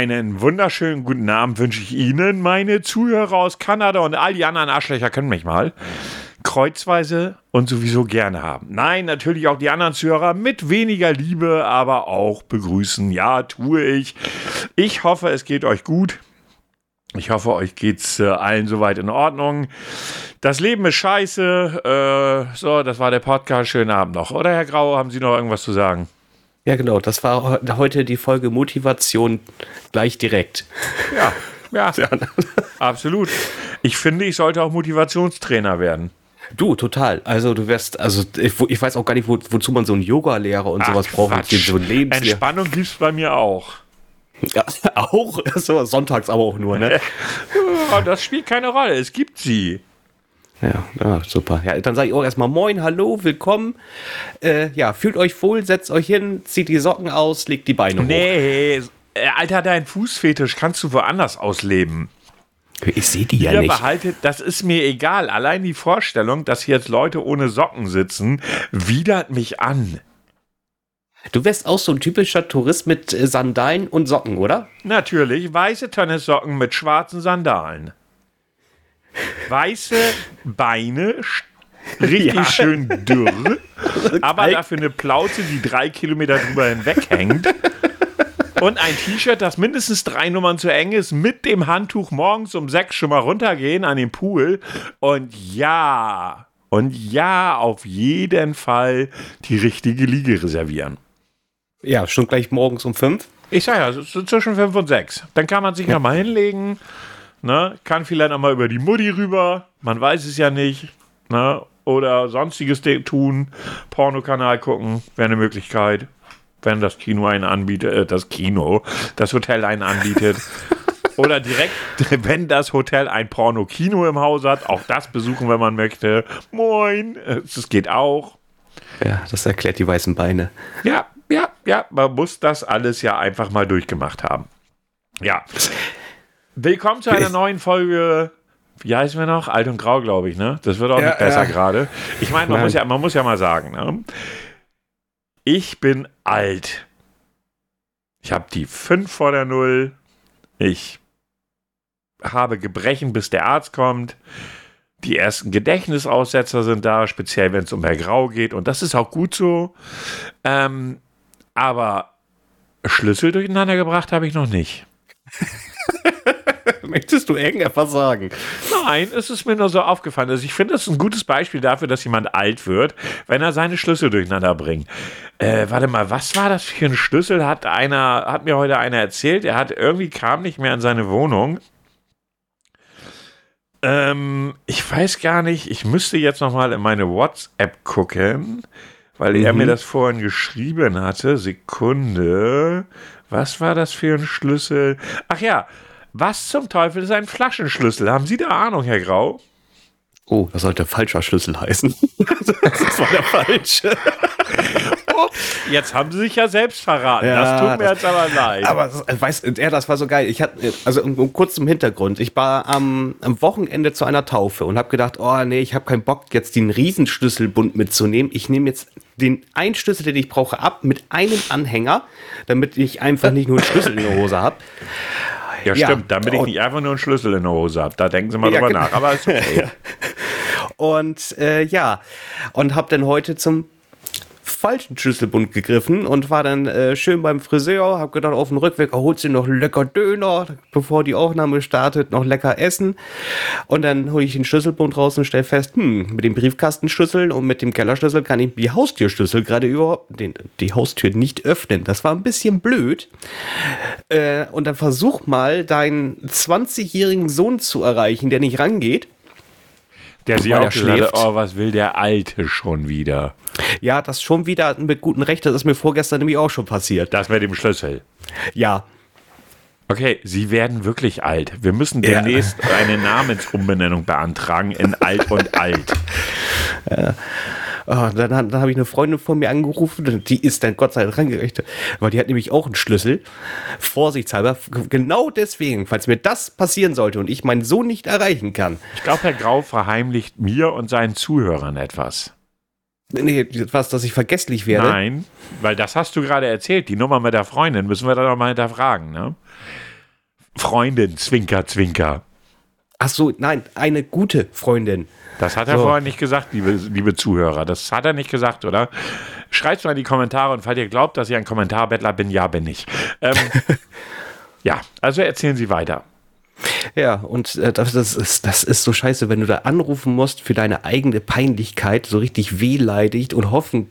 Einen wunderschönen guten Abend wünsche ich Ihnen, meine Zuhörer aus Kanada und all die anderen Arschlöcher können mich mal kreuzweise und sowieso gerne haben. Nein, natürlich auch die anderen Zuhörer mit weniger Liebe, aber auch begrüßen. Ja, tue ich. Ich hoffe, es geht euch gut. Ich hoffe, euch geht's äh, allen soweit in Ordnung. Das Leben ist scheiße. Äh, so, das war der Podcast. Schönen Abend noch. Oder Herr Grau, haben Sie noch irgendwas zu sagen? Ja, genau. Das war heute die Folge Motivation gleich direkt. Ja, ja, absolut. Ich finde, ich sollte auch Motivationstrainer werden. Du, total. Also du wirst, also ich, ich weiß auch gar nicht, wo, wozu man so einen Yoga-Lehrer und Ach, sowas braucht. So Entspannung gibt es bei mir auch. Ja, auch, so, sonntags aber auch nur, ne? das spielt keine Rolle, es gibt sie. Ja, ja, super. Ja, dann sage ich auch erstmal Moin, hallo, willkommen. Äh, ja, fühlt euch wohl, setzt euch hin, zieht die Socken aus, legt die Beine nee, hoch. Nee, Alter, dein Fußfetisch kannst du woanders ausleben. Ich sehe die ja nicht. Behaltet, das ist mir egal. Allein die Vorstellung, dass hier jetzt Leute ohne Socken sitzen, widert mich an. Du wärst auch so ein typischer Tourist mit äh, Sandalen und Socken, oder? Natürlich, weiße Tennissocken mit schwarzen Sandalen. Weiße Beine, richtig ja. schön dürr, aber dafür eine Plauze, die drei Kilometer drüber hinweg hängt. Und ein T-Shirt, das mindestens drei Nummern zu eng ist, mit dem Handtuch morgens um sechs schon mal runtergehen an den Pool. Und ja, und ja, auf jeden Fall die richtige Liege reservieren. Ja, schon gleich morgens um fünf? Ich sag ja, so zwischen fünf und sechs. Dann kann man sich ja. nochmal hinlegen, ne? kann vielleicht nochmal über die Mutti rüber, man weiß es ja nicht, ne? oder sonstiges tun, Pornokanal gucken, wäre eine Möglichkeit, wenn das Kino einen anbietet, äh, das Kino, das Hotel einen anbietet. Oder direkt, wenn das Hotel ein Porno-Kino im Haus hat, auch das besuchen, wenn man möchte. Moin, das geht auch. Ja, das erklärt die weißen Beine. Ja, ja, ja, man muss das alles ja einfach mal durchgemacht haben. Ja. Willkommen zu einer neuen Folge. Wie heißen wir noch? Alt und Grau, glaube ich, ne? Das wird auch ja, nicht besser ja. gerade. Ich meine, man, muss ja, man muss ja mal sagen, ne? Ich bin alt. Ich habe die 5 vor der Null. Ich habe Gebrechen, bis der Arzt kommt. Die ersten Gedächtnisaussetzer sind da, speziell wenn es um Herr Grau geht. Und das ist auch gut so. Ähm, aber Schlüssel durcheinander gebracht habe ich noch nicht. Möchtest du irgendetwas sagen? Nein, es ist mir nur so aufgefallen. Also ich finde, das ist ein gutes Beispiel dafür, dass jemand alt wird, wenn er seine Schlüssel durcheinander bringt. Äh, warte mal, was war das für ein Schlüssel? Hat einer, hat mir heute einer erzählt, er hat irgendwie kam nicht mehr in seine Wohnung. Ähm, ich weiß gar nicht, ich müsste jetzt noch mal in meine WhatsApp gucken, weil mhm. er mir mhm. das vorhin geschrieben hatte. Sekunde. Was war das für ein Schlüssel? Ach ja, was zum Teufel ist ein Flaschenschlüssel? Haben Sie da Ahnung, Herr Grau? Oh, das sollte falscher Schlüssel heißen. das war der falsche. Jetzt haben sie sich ja selbst verraten. Ja, das tut mir das, jetzt aber leid. Aber weißt er, das war so geil. Ich hatte, also um, um kurz zum Hintergrund. Ich war am, am Wochenende zu einer Taufe und habe gedacht, oh nee, ich habe keinen Bock, jetzt den Riesenschlüsselbund mitzunehmen. Ich nehme jetzt den einen Schlüssel, den ich brauche, ab mit einem Anhänger, damit ich einfach nicht nur einen Schlüssel in der Hose habe. Ja, ja, stimmt, damit ich nicht einfach nur einen Schlüssel in der Hose habe. Da denken Sie mal drüber genau. nach. Aber ist okay. und äh, ja, und habe dann heute zum falschen Schlüsselbund gegriffen und war dann äh, schön beim Friseur. Hab gedacht, auf dem Rückweg erholt sie noch lecker Döner, bevor die Aufnahme startet, noch lecker essen. Und dann hole ich den Schlüsselbund raus und stelle fest, hm, mit dem Briefkastenschlüssel und mit dem Kellerschlüssel kann ich die Haustürschlüssel gerade überhaupt, den, die Haustür nicht öffnen. Das war ein bisschen blöd. Äh, und dann versuch mal, deinen 20-jährigen Sohn zu erreichen, der nicht rangeht. Der sie auch schläft. oh, was will der Alte schon wieder? Ja, das schon wieder mit gutem Recht, das ist mir vorgestern nämlich auch schon passiert. Das mit dem Schlüssel. Ja. Okay, Sie werden wirklich alt. Wir müssen demnächst ja. eine Namensumbenennung beantragen in Alt und Alt. Ja. Oh, dann, dann habe ich eine Freundin von mir angerufen, die ist dann Gott sei Dank rangerechnet, weil die hat nämlich auch einen Schlüssel. Vorsichtshalber, genau deswegen, falls mir das passieren sollte und ich meinen Sohn nicht erreichen kann. Ich glaube, Herr Grau verheimlicht mir und seinen Zuhörern etwas. Nee, was, dass ich vergesslich werde? Nein, weil das hast du gerade erzählt. Die Nummer mit der Freundin müssen wir da noch mal hinterfragen, ne? Freundin, Zwinker, Zwinker. Ach so, nein, eine gute Freundin. Das hat er so. vorher nicht gesagt, liebe, liebe Zuhörer. Das hat er nicht gesagt, oder? Schreibt mal in die Kommentare und falls ihr glaubt, dass ich ein Kommentarbettler bin, ja, bin ich. Ähm, ja, also erzählen Sie weiter. Ja, und äh, das, das, ist, das ist so scheiße, wenn du da anrufen musst für deine eigene Peinlichkeit, so richtig wehleidigt und hoffen,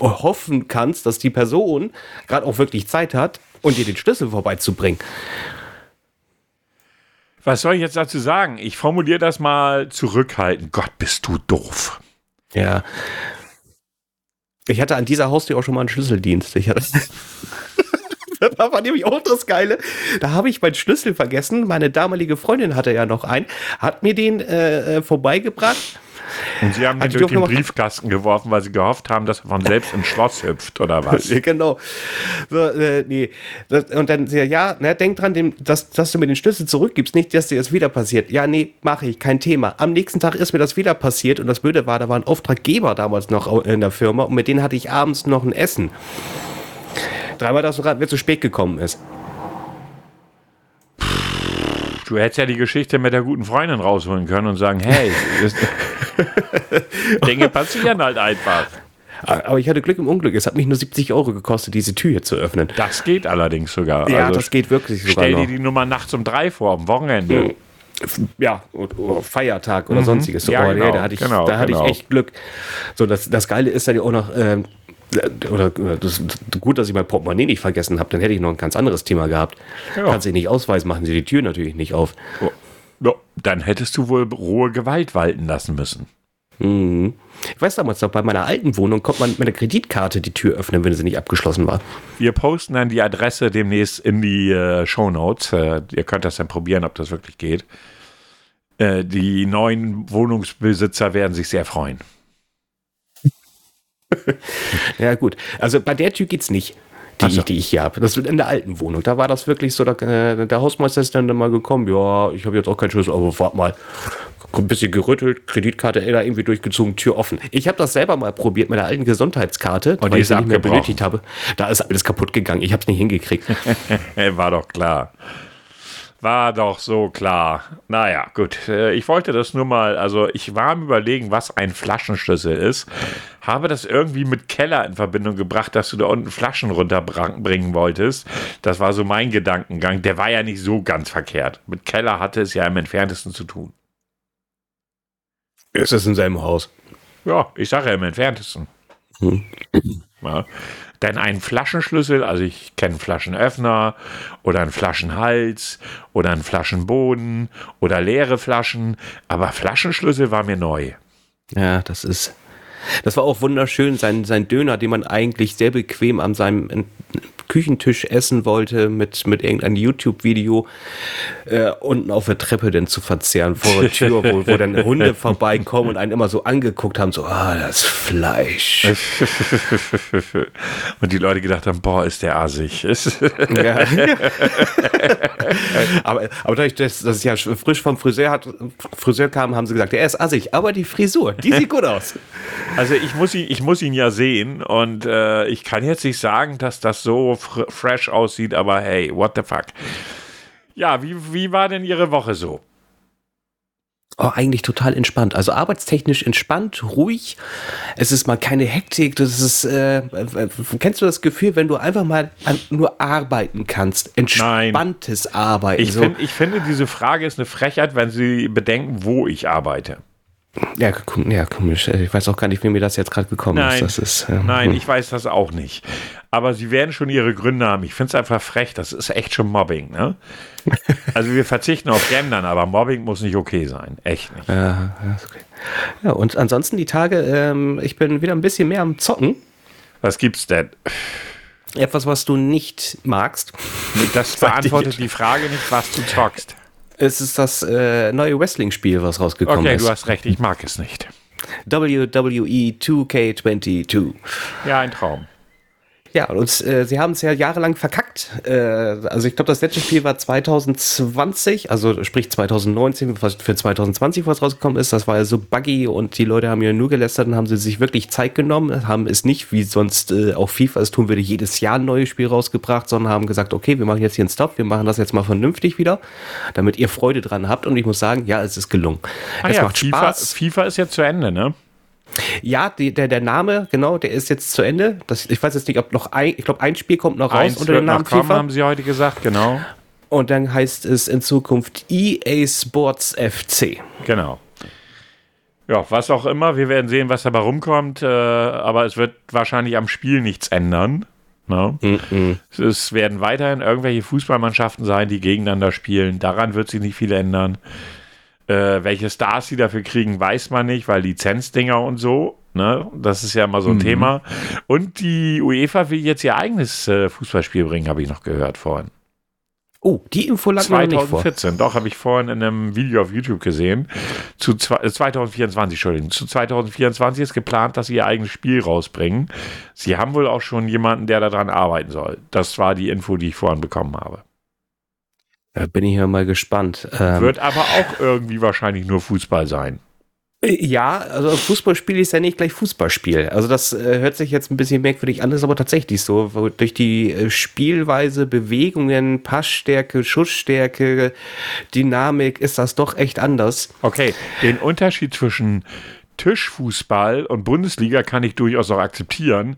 hoffen kannst, dass die Person gerade auch wirklich Zeit hat und dir den Schlüssel vorbeizubringen. Was soll ich jetzt dazu sagen? Ich formuliere das mal zurückhaltend. Gott, bist du doof. Ja. Ich hatte an dieser Haustür auch schon mal einen Schlüsseldienst. Ich hatte da war nämlich auch das Geile. Da habe ich meinen Schlüssel vergessen. Meine damalige Freundin hatte ja noch einen, hat mir den äh, äh vorbeigebracht. Und sie haben ihn durch den Briefkasten geworfen, weil sie gehofft haben, dass er von selbst ins Schloss hüpft, oder was? genau. So, äh, nee. Das, und dann ja, na, denk dran, dem, dass, dass du mir den Schlüssel zurückgibst, nicht, dass dir das wieder passiert. Ja, nee, mache ich, kein Thema. Am nächsten Tag ist mir das wieder passiert und das Blöde war, da war ein Auftraggeber damals noch in der Firma und mit denen hatte ich abends noch ein Essen. Dreimal, dass er zu spät gekommen ist. Du hättest ja die Geschichte mit der guten Freundin rausholen können und sagen, hey, Dinge passieren halt einfach. Aber ich hatte Glück im Unglück. Es hat mich nur 70 Euro gekostet, diese Tür hier zu öffnen. Das geht allerdings sogar. Ja, also das geht wirklich sogar Stell dir noch. die Nummer nachts um drei vor, am Wochenende. Ja, oder Feiertag oder mhm. sonstiges. So, ja, genau, da hatte ich, genau, da hatte genau. ich echt Glück. So, das, das Geile ist ja auch noch, äh, oder das, gut, dass ich mein Portemonnaie nicht vergessen habe, dann hätte ich noch ein ganz anderes Thema gehabt. Ja. Kannst du nicht ausweisen, machen sie die Tür natürlich nicht auf. Oh. Ja, dann hättest du wohl rohe Gewalt walten lassen müssen. Mhm. Ich weiß damals noch, bei meiner alten Wohnung konnte man mit einer Kreditkarte die Tür öffnen, wenn sie nicht abgeschlossen war. Wir posten dann die Adresse demnächst in die äh, Show Notes. Äh, ihr könnt das dann probieren, ob das wirklich geht. Äh, die neuen Wohnungsbesitzer werden sich sehr freuen. ja, gut. Also bei der Tür geht's nicht, die, so. die ich hier habe. Das wird in der alten Wohnung. Da war das wirklich so, da, äh, der Hausmeister ist dann mal gekommen, ja, ich habe jetzt auch keinen Schlüssel, aber warte mal. Ein bisschen gerüttelt, Kreditkarte da irgendwie durchgezogen, Tür offen. Ich habe das selber mal probiert mit der alten Gesundheitskarte, weil ich sie nicht mehr benötigt habe. Da ist alles kaputt gegangen. Ich habe es nicht hingekriegt. War doch klar. War doch so klar. Naja, gut. Äh, ich wollte das nur mal, also ich war am Überlegen, was ein Flaschenschlüssel ist. Habe das irgendwie mit Keller in Verbindung gebracht, dass du da unten Flaschen runterbringen wolltest. Das war so mein Gedankengang. Der war ja nicht so ganz verkehrt. Mit Keller hatte es ja im entferntesten zu tun. Ist das in seinem Haus? Ja, ich sage ja im entferntesten. Hm. Ja. Denn ein Flaschenschlüssel, also ich kenne Flaschenöffner oder einen Flaschenhals oder einen Flaschenboden oder leere Flaschen, aber Flaschenschlüssel war mir neu. Ja, das ist. Das war auch wunderschön, sein, sein Döner, den man eigentlich sehr bequem an seinem Küchentisch essen wollte mit, mit irgendeinem YouTube-Video äh, unten auf der Treppe denn zu verzehren vor der Tür, wo, wo dann Hunde vorbeikommen und einen immer so angeguckt haben, so, ah, das Fleisch. und die Leute gedacht haben, boah, ist der assig. ja. aber, aber dadurch, dass das ja frisch vom Friseur, hat, Friseur kam, haben sie gesagt, er ist assig, aber die Frisur, die sieht gut aus. Also ich muss ihn, ich muss ihn ja sehen und äh, ich kann jetzt nicht sagen, dass das so fresh aussieht, aber hey, what the fuck. Ja, wie, wie war denn Ihre Woche so? Oh, eigentlich total entspannt. Also arbeitstechnisch entspannt, ruhig. Es ist mal keine Hektik. Das ist, äh, äh kennst du das Gefühl, wenn du einfach mal an, nur arbeiten kannst? Entspanntes Nein. Arbeiten. Ich, so. find, ich finde, diese Frage ist eine Frechheit, wenn Sie bedenken, wo ich arbeite. Ja, ja, komisch. Ich weiß auch gar nicht, wie mir das jetzt gerade gekommen nein, ist. ist äh, nein, hm. ich weiß das auch nicht. Aber sie werden schon ihre Gründe haben. Ich finde es einfach frech. Das ist echt schon Mobbing. Ne? also wir verzichten auf Gendern, aber Mobbing muss nicht okay sein. Echt nicht. Ja, okay. ja und ansonsten die Tage, ähm, ich bin wieder ein bisschen mehr am Zocken. Was gibt's denn? Etwas, was du nicht magst. Das beantwortet die Frage nicht, was du zockst. Es ist das äh, neue Wrestling-Spiel, was rausgekommen okay, ist. Okay, du hast recht, ich mag es nicht. WWE 2K22. Ja, ein Traum. Ja, und äh, sie haben es ja jahrelang verkackt. Äh, also ich glaube, das letzte Spiel war 2020, also sprich 2019, was für 2020 was rausgekommen ist. Das war ja so buggy und die Leute haben ja nur gelästert und haben sie sich wirklich Zeit genommen, haben es nicht, wie sonst äh, auch FIFA es tun würde, jedes Jahr ein neues Spiel rausgebracht, sondern haben gesagt, okay, wir machen jetzt hier einen Stop, wir machen das jetzt mal vernünftig wieder, damit ihr Freude dran habt. Und ich muss sagen, ja, es ist gelungen. Ah es ja, macht FIFA, Spaß. FIFA ist jetzt zu Ende, ne? Ja, die, der, der Name, genau, der ist jetzt zu Ende. Das, ich weiß jetzt nicht, ob noch ein, ich glaube, ein Spiel kommt noch raus Eins unter dem Namen noch kommen, FIFA. haben sie heute gesagt, genau. Und dann heißt es in Zukunft EA Sports FC. Genau. Ja, was auch immer, wir werden sehen, was dabei rumkommt, äh, aber es wird wahrscheinlich am Spiel nichts ändern. Ne? Es werden weiterhin irgendwelche Fußballmannschaften sein, die gegeneinander spielen. Daran wird sich nicht viel ändern. Äh, welche Stars sie dafür kriegen, weiß man nicht, weil Lizenzdinger und so, ne? das ist ja immer so ein Thema. Und die UEFA will jetzt ihr eigenes äh, Fußballspiel bringen, habe ich noch gehört vorhin. Oh, die Info lag mir noch nicht vor. 2014, doch, habe ich vorhin in einem Video auf YouTube gesehen. Zu zwei, äh, 2024, Entschuldigung. Zu 2024 ist geplant, dass sie ihr eigenes Spiel rausbringen. Sie haben wohl auch schon jemanden, der daran arbeiten soll. Das war die Info, die ich vorhin bekommen habe. Da bin ich ja mal gespannt. Ähm, Wird aber auch irgendwie wahrscheinlich nur Fußball sein. ja, also Fußballspiel ist ja nicht gleich Fußballspiel. Also das äh, hört sich jetzt ein bisschen merkwürdig an, ist aber tatsächlich so. Durch die äh, Spielweise, Bewegungen, Passstärke, Schussstärke, Dynamik ist das doch echt anders. Okay, den Unterschied zwischen Tischfußball und Bundesliga kann ich durchaus auch akzeptieren.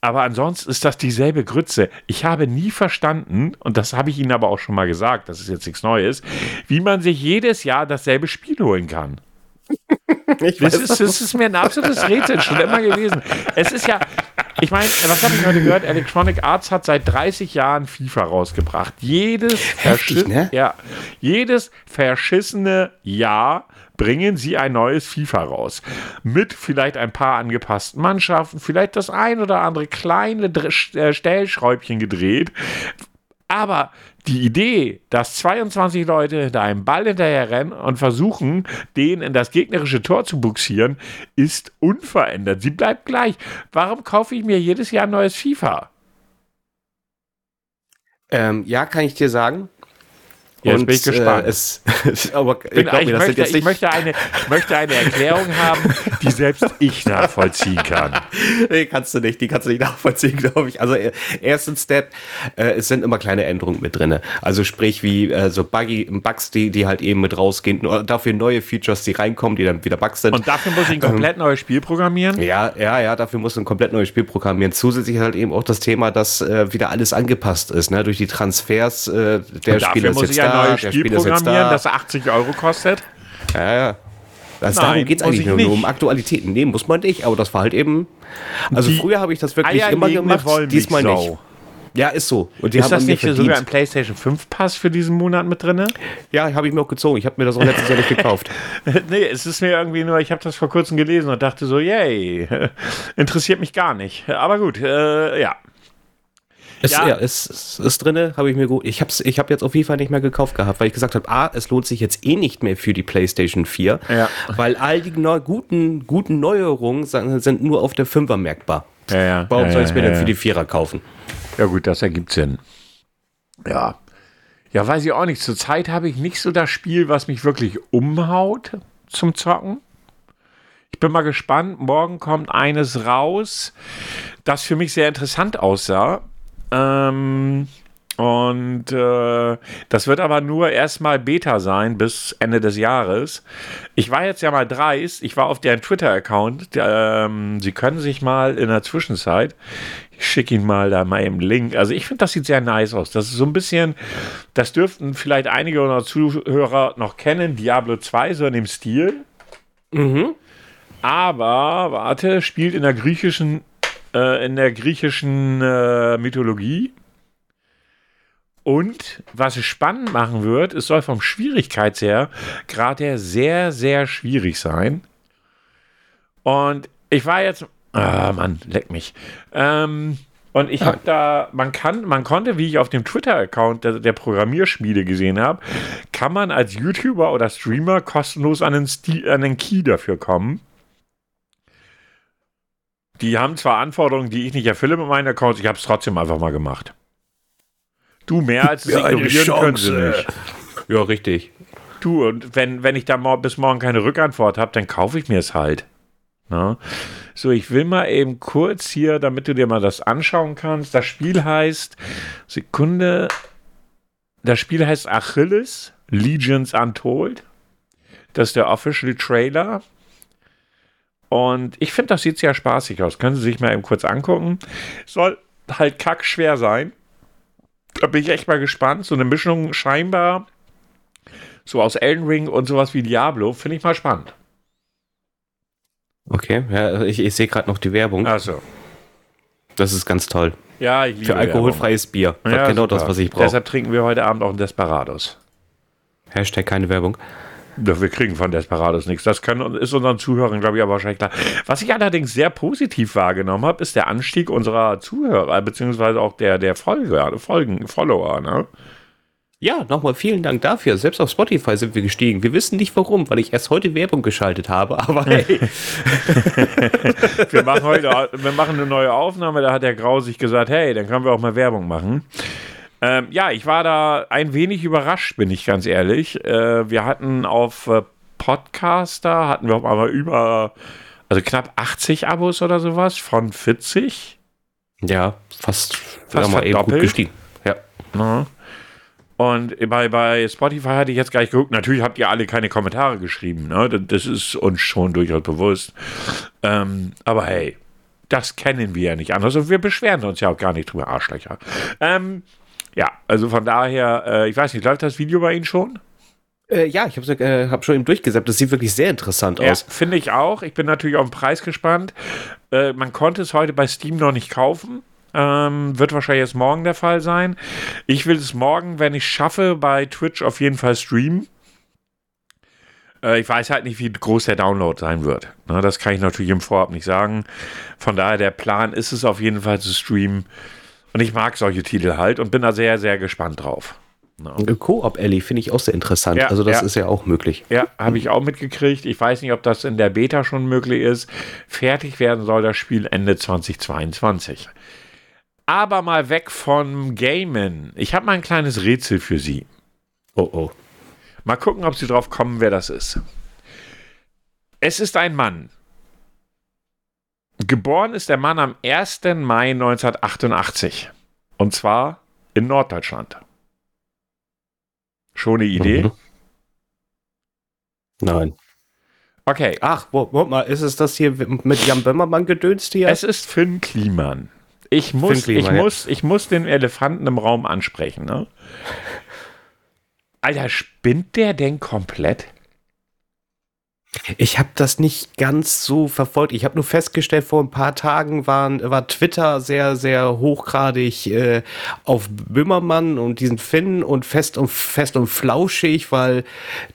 Aber ansonsten ist das dieselbe Grütze. Ich habe nie verstanden, und das habe ich Ihnen aber auch schon mal gesagt, das ist jetzt nichts Neues, wie man sich jedes Jahr dasselbe Spiel holen kann. Ich Das ist, das ist mir ein absolutes Rätsel schon immer gewesen. Es ist ja, ich meine, was habe ich heute gehört? Electronic Arts hat seit 30 Jahren FIFA rausgebracht. Jedes, Heftig, ne? ja, jedes verschissene Jahr bringen sie ein neues FIFA raus. Mit vielleicht ein paar angepassten Mannschaften, vielleicht das ein oder andere kleine äh, Stellschräubchen gedreht. Aber die Idee, dass 22 Leute hinter einem Ball hinterher rennen und versuchen, den in das gegnerische Tor zu buxieren, ist unverändert. Sie bleibt gleich. Warum kaufe ich mir jedes Jahr ein neues FIFA? Ähm, ja, kann ich dir sagen. Jetzt bin ich gespannt. Äh, es, aber Bin, ich, mir, möchte, ich möchte, eine, möchte eine Erklärung haben, die selbst ich nachvollziehen kann. Nee, kannst du nicht, die kannst du nicht nachvollziehen, glaube ich. Also äh, ersten Step, äh, es sind immer kleine Änderungen mit drin. Also sprich wie äh, so Buggy, Bugs, die, die halt eben mit rausgehen, dafür neue Features, die reinkommen, die dann wieder Bugs sind. Und dafür muss ich ein komplett neues Spiel programmieren. ja, ja, ja, dafür musst du ein komplett neues Spiel programmieren. Zusätzlich halt eben auch das Thema, dass äh, wieder alles angepasst ist, ne? Durch die Transfers, äh, der Und Spieler ist muss jetzt ich da, neues Spiel programmieren, da. das 80 Euro kostet. Ja, ja. Also Nein, darum geht es eigentlich ich nur, nur um nicht. Aktualitäten. Nee, muss man nicht, aber das war halt eben. Also Die früher habe ich das wirklich immer gemacht, diesmal nicht. Wollmilchsau. Ja, ist so. Und die Ist haben das nicht verdient. sogar ein PlayStation 5 Pass für diesen Monat mit drin? Ja, habe ich mir auch gezogen. Ich habe mir das auch letztes Jahr nicht gekauft. nee, es ist mir irgendwie nur, ich habe das vor kurzem gelesen und dachte so, yay, interessiert mich gar nicht. Aber gut, äh, ja. Ist, Ja. ja. ist, ist, ist drinne, habe ich mir gut. Ich habe ich hab jetzt auf jeden Fall nicht mehr gekauft gehabt, weil ich gesagt habe, A, es lohnt sich jetzt eh nicht mehr für die PlayStation 4, Ja. weil all die neu, guten, guten Neuerungen sind nur auf der 5er merkbar. Ja, ja. Warum soll ich es mir denn für die 4er kaufen? Ja gut, das ergibt Sinn. Ja. Ja, weiß ich auch nicht. Zurzeit habe ich nicht so das Spiel, was mich wirklich umhaut zum Zocken. Ich bin mal gespannt. Morgen kommt eines raus, das für mich sehr interessant aussah. Ähm, und äh, das wird aber nur erstmal Beta sein bis Ende des Jahres. Ich war jetzt ja mal dreist. Ich war auf deren Twitter-Account. Ähm, Sie können sich mal in der Zwischenzeit, ich schicke Ihnen mal da mal im Link. Also ich finde, das sieht sehr nice aus. Das ist so ein bisschen, das dürften vielleicht einige unserer Zuhörer noch kennen, Diablo 2, so in dem Stil. Aber, warte, spielt in der griechischen, äh, in der griechischen äh, Mythologie. Und was es spannend machen wird, es soll vom Schwierigkeits her gerade her sehr, sehr schwierig sein. Und ich war jetzt, ah Mann, leck mich. Ähm, und ich habe da, man kann, man konnte, wie ich auf dem Twitter-Account der, der Programmierschmiede gesehen habe, kann man als YouTuber oder Streamer kostenlos an den, Sti an den Key dafür kommen. Die haben zwar Anforderungen, die ich nicht erfülle mit meinen Accounts, ich habe es trotzdem einfach mal gemacht. Du, mehr als es Ja, ignorieren können sie nicht. Ja, richtig. Du, und wenn, wenn ich da mor bis morgen keine Rückantwort habe, dann kaufe ich mir es halt. Na? So, ich will mal eben kurz hier, damit du dir mal das anschauen kannst. Das Spiel heißt, Sekunde, das Spiel heißt Achilles, Legions Untold. Das ist der Official Trailer. Und ich finde, das sieht sehr spaßig aus. Können Sie sich mal eben kurz angucken. Soll halt kackschwer sein. Da bin ich echt mal gespannt. So eine Mischung scheinbar so aus Elden Ring und sowas wie Diablo. Finde ich mal spannend. Okay, ja, ich, ich sehe gerade noch die Werbung. Also. Das ist ganz toll. Ja, ich liebe Für alkoholfreies Bier. Werbung. Ja, genau super. das, was ich brauche. Deshalb trinken wir heute Abend auch einen Desperados. Hashtag keine Werbung. Wir kriegen von Desperados nichts. Das kann, ist unseren Zuhörern, glaube ich, aber wahrscheinlich klar. Was ich allerdings sehr positiv wahrgenommen habe, ist der Anstieg unserer Zuhörer, beziehungsweise auch der, der Folger, Folgen, Follower. Ne? Ja, nochmal vielen Dank dafür. Selbst auf Spotify sind wir gestiegen. Wir wissen nicht warum, weil ich erst heute Werbung geschaltet habe, aber hey. Wir machen heute wir machen eine neue Aufnahme. Da hat der Grau sich gesagt, hey, dann können wir auch mal Werbung machen. Ähm, ja, ich war da ein wenig überrascht, bin ich ganz ehrlich. Äh, wir hatten auf äh, Podcaster, hatten wir auf einmal über, also knapp 80 Abos oder sowas von 40. ja, fast, Fast mal eben gut gestiegen. Ja. Ne? Und bei, bei Spotify hatte ich jetzt gleich geguckt. Natürlich habt ihr alle keine Kommentare geschrieben. Ne? Das- Das ist uns schon durchaus bewusst. Ähm, aber hey, das kennen wir ja nicht anders. Und wir beschweren uns ja auch gar nicht drüber, Arschlöcher. Ähm, ja, also von daher, äh, ich weiß nicht, läuft das Video bei Ihnen schon? Äh, ja, ich habe äh, hab schon eben durchgesäppt. Das sieht wirklich sehr interessant Ja, aus. finde ich auch. Ich bin natürlich auf den Preis gespannt. Äh, man konnte es heute bei Steam noch nicht kaufen. Ähm, wird wahrscheinlich jetzt morgen der Fall sein. Ich will es morgen, wenn ich schaffe, bei Twitch auf jeden Fall streamen. Äh, ich weiß halt nicht, wie groß der Download sein wird. Ne, das kann ich natürlich im Vorab nicht sagen. Von daher, der Plan ist es auf jeden Fall zu streamen. Und ich mag solche Titel halt und bin da sehr, sehr gespannt drauf. Äh, Koop Ellie finde ich auch sehr interessant. Ja, also das ja. ist ja auch möglich. Ja, habe ich auch mitgekriegt. Ich weiß nicht, ob das in der Beta schon möglich ist. Fertig werden soll das Spiel Ende 2022. Aber mal weg vom Gamen. Ich habe mal ein kleines Rätsel für Sie. Oh oh. Mal gucken, ob Sie drauf kommen, wer das ist. Es ist ein Mann. Geboren ist der Mann am 1. Mai 1988. Und zwar in Norddeutschland. Schon eine Idee? Mhm. Nein. Okay. Ach, wo, wo, mal, ist es das hier mit Jan Böhmermann gedönst hier? Es ist Finn Kliman. Ich muss, Finn Kliman, ich, ja. muss, ich muss den Elefanten im Raum ansprechen. Ne? Alter, spinnt der denn komplett? Ich habe das nicht ganz so verfolgt. Ich habe nur festgestellt, vor ein paar Tagen waren, war Twitter sehr, sehr hochgradig äh, auf Böhmermann und diesen Finn und fest und fest und flauschig, weil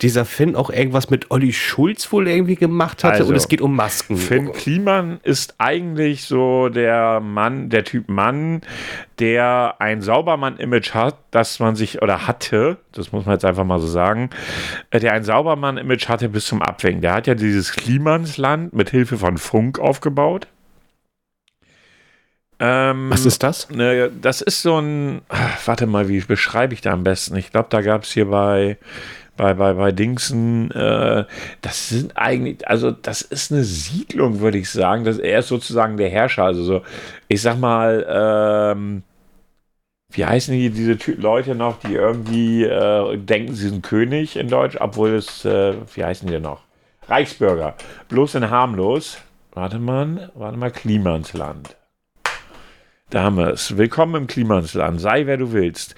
dieser Finn auch irgendwas mit Olli Schulz wohl irgendwie gemacht hatte Also, und es geht um Masken. Finn Kliman ist eigentlich so der Mann, der Typ Mann, der ein Saubermann-Image hat, das man sich, oder hatte, das muss man jetzt einfach mal so sagen, äh, der ein Saubermann-Image hatte bis zum Abwägen. Der hat ja dieses Klimansland mit Hilfe von Funk aufgebaut. Ähm, Was ist das? Ne, das ist so ein, warte mal, wie beschreibe ich da am besten? Ich glaube, da gab es hier bei, bei, bei, bei Dingsen, äh, das sind eigentlich, also das ist eine Siedlung, würde ich sagen. Das, er ist sozusagen der Herrscher. Also so, ich sag mal, ähm, wie heißen die, diese Ty Leute noch, die irgendwie äh, denken, sie sind König in Deutsch, obwohl es, äh, wie heißen die noch? Reichsbürger. Bloß in harmlos. Warte mal, warte mal, Klimansland. Da haben wir es. Willkommen im Klimansland. Sei wer du willst.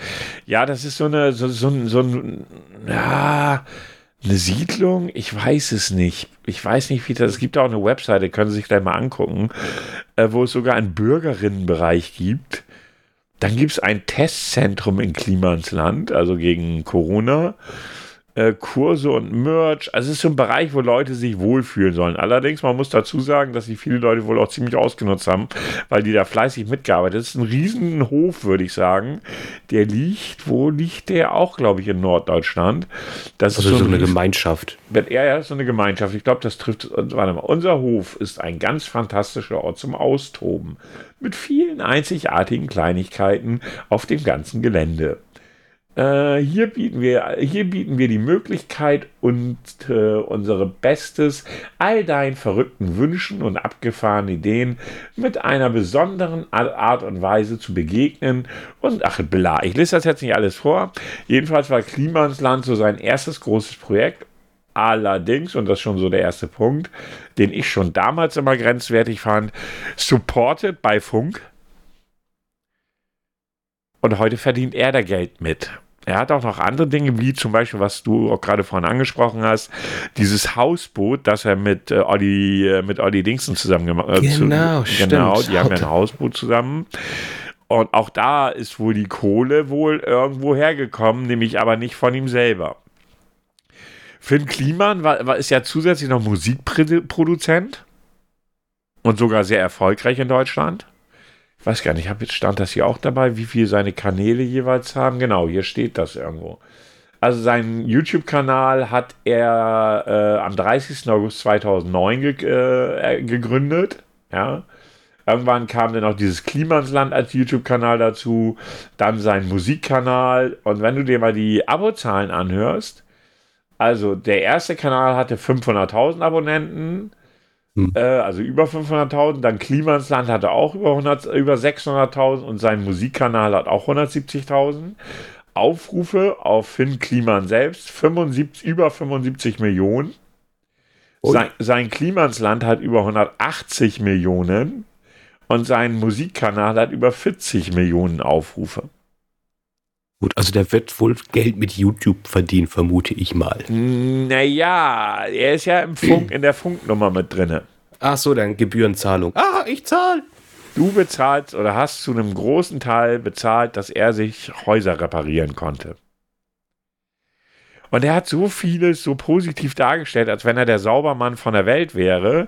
Ja, das ist so eine, so, so, so ein, ja, eine Siedlung. Ich weiß es nicht. Ich weiß nicht, wie das. Es gibt auch eine Webseite, können Sie sich gleich mal angucken, äh, wo es sogar einen Bürgerinnenbereich gibt. Dann gibt es ein Testzentrum in Klimansland, also gegen Corona. Äh, Kurse und Merch. Also es ist so ein Bereich, wo Leute sich wohlfühlen sollen. Allerdings, man muss dazu sagen, dass sich viele Leute wohl auch ziemlich ausgenutzt haben, weil die da fleißig mitgearbeitet haben. Das ist ein riesen Hof, würde ich sagen. Der liegt, wo liegt der auch, glaube ich, in Norddeutschland. Das also ist so, so eine Gemeinschaft. Ja, ja, so eine Gemeinschaft. Ich glaube, das trifft, warte mal, unser Hof ist ein ganz fantastischer Ort zum Austoben. Mit vielen einzigartigen Kleinigkeiten auf dem ganzen Gelände. Äh, hier, bieten wir, hier bieten wir die Möglichkeit und äh, unsere Bestes, all deinen verrückten Wünschen und abgefahrenen Ideen mit einer besonderen Art und Weise zu begegnen. Und ach, bla, ich lese das jetzt nicht alles vor. Jedenfalls war Klimansland so sein erstes großes Projekt. Allerdings, und das ist schon so der erste Punkt, den ich schon damals immer grenzwertig fand, supported bei Funk. Und heute verdient er da Geld mit. Er hat auch noch andere Dinge, wie zum Beispiel, was du auch gerade vorhin angesprochen hast, dieses Hausboot, das er mit äh, Olli, äh, mit Olli Dingsen zusammen gemacht hat. Äh, genau, zu, genau, die haben ja ein Hausboot zusammen. Und auch da ist wohl die Kohle wohl irgendwo hergekommen, nämlich aber nicht von ihm selber. Finn Kliman war, war, ist ja zusätzlich noch Musikproduzent und sogar sehr erfolgreich in Deutschland weiß gar nicht, jetzt stand das hier auch dabei, wie viel seine Kanäle jeweils haben. Genau, hier steht das irgendwo. Also seinen YouTube-Kanal hat er äh, am 30. August 2009 ge äh, gegründet. Ja. Irgendwann kam dann auch dieses Klimansland als YouTube-Kanal dazu, dann sein Musikkanal. Und wenn du dir mal die Abozahlen anhörst, also der erste Kanal hatte 500.000 Abonnenten, hm. Äh, also über 500.000. Dann Klimansland hatte auch über, über 600.000 und sein Musikkanal hat auch 170.000. Aufrufe auf Finn Kliman selbst 75, über 75 Millionen. Sein, sein Klimansland hat über 180 Millionen und sein Musikkanal hat über 40 Millionen Aufrufe. Gut, also der wird wohl Geld mit YouTube verdienen, vermute ich mal. Naja, er ist ja im Funk, in der Funknummer mit drinne. Ach so, dann Gebührenzahlung. Ah, ich zahle. Du bezahlst oder hast zu einem großen Teil bezahlt, dass er sich Häuser reparieren konnte. Und er hat so vieles so positiv dargestellt, als wenn er der Saubermann von der Welt wäre.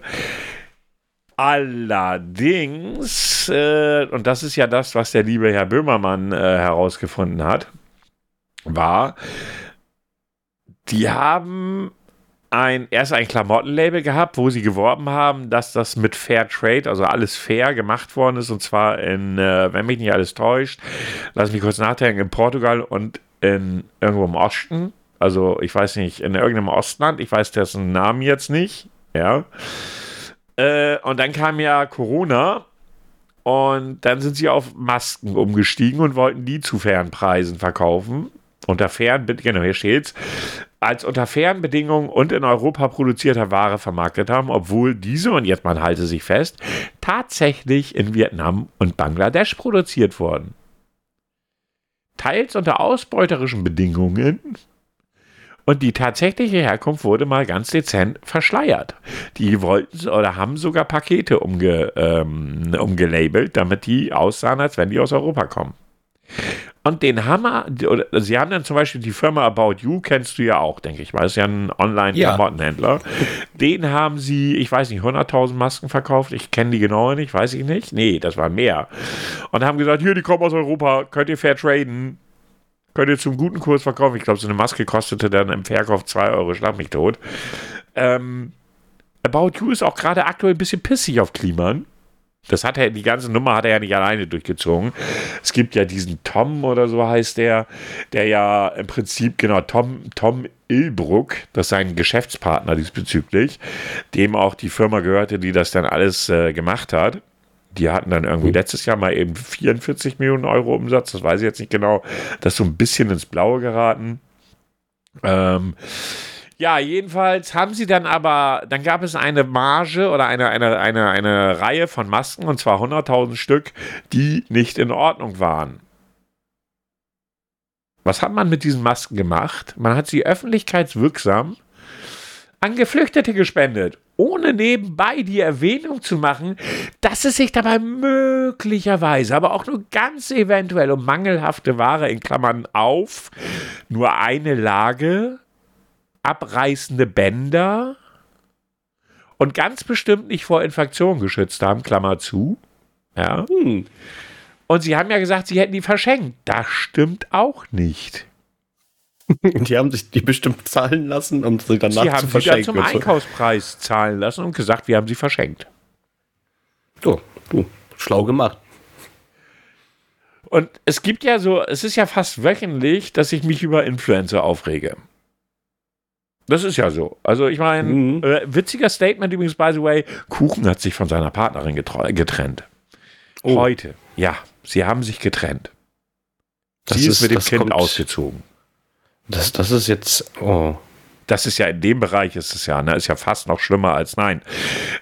Allerdings, äh, und das ist ja das, was der liebe Herr Böhmermann äh, herausgefunden hat, war, die haben ein, erst ein Klamottenlabel gehabt, wo sie geworben haben, dass das mit Fair Trade, also alles fair gemacht worden ist, und zwar in, äh, wenn mich nicht alles täuscht, lass mich kurz nachdenken, in Portugal und in irgendwo im Osten. Also ich weiß nicht, in irgendeinem Ostland, ich weiß dessen Namen jetzt nicht, ja. Äh, und dann kam ja Corona und dann sind sie auf Masken umgestiegen und wollten die zu fairen Preisen verkaufen. Unter fairen, genau, hier steht's, als unter fairen Bedingungen und in Europa produzierter Ware vermarktet haben, obwohl diese, und jetzt man halte sich fest, tatsächlich in Vietnam und Bangladesch produziert wurden. Teils unter ausbeuterischen Bedingungen und die tatsächliche Herkunft wurde mal ganz dezent verschleiert. Die wollten oder haben sogar Pakete umge, ähm, umgelabelt, damit die aussahen, als wenn die aus Europa kommen. Und den Hammer, oder, sie haben dann zum Beispiel die Firma About You, kennst du ja auch, denke ich mal, ist ja ein Online-Klamottenhändler. Ja. Den haben sie, ich weiß nicht, 100.000 Masken verkauft. Ich kenne die genau nicht, weiß ich nicht. Nee, das war mehr. Und haben gesagt, hier, die kommen aus Europa, könnt ihr fair traden könnt ihr zum guten Kurs verkaufen. Ich glaube, so eine Maske kostete dann im Verkauf 2 Euro, schlag mich tot. Ähm, About You ist auch gerade aktuell ein bisschen pissig auf Kliman. Das hat er, die ganze Nummer hat er ja nicht alleine durchgezogen. Es gibt ja diesen Tom oder so heißt der, der ja im Prinzip, genau, Tom, Tom Ilbruck, das ist sein Geschäftspartner diesbezüglich, dem auch die Firma gehörte, die das dann alles äh, gemacht hat. Die hatten dann irgendwie letztes Jahr mal eben 44 Millionen Euro Umsatz, das weiß ich jetzt nicht genau. Das ist so ein bisschen ins Blaue geraten. Ähm, ja, jedenfalls haben sie dann aber, dann gab es eine Marge oder eine, eine, eine, eine Reihe von Masken, und zwar 100.000 Stück, die nicht in Ordnung waren. Was hat man mit diesen Masken gemacht? Man hat sie öffentlichkeitswirksam an Geflüchtete gespendet, ohne nebenbei die Erwähnung zu machen, dass es sich dabei möglicherweise, aber auch nur ganz eventuell um mangelhafte Ware in Klammern auf nur eine Lage abreißende Bänder und ganz bestimmt nicht vor Infektion geschützt haben, Klammer zu. Ja. Hm. Und sie haben ja gesagt, sie hätten die verschenkt. Das stimmt auch nicht. Die haben sich die bestimmt zahlen lassen, um sie danach sie zu verschenken. Sie haben sie zum Einkaufspreis zahlen lassen und gesagt, wir haben sie verschenkt. So, du, schlau gemacht. Und es gibt ja so, es ist ja fast wöchentlich, dass ich mich über Influencer aufrege. Das ist ja so. Also ich meine, mhm. äh, witziger Statement übrigens, by the way, Kuchen hat sich von seiner Partnerin getrennt. Oh. Heute, ja, sie haben sich getrennt. Das sie ist, ist mit dem Kind ausgezogen. Das, das ist jetzt, oh. Das ist ja in dem Bereich ist es ja, ne, ist ja fast noch schlimmer als nein.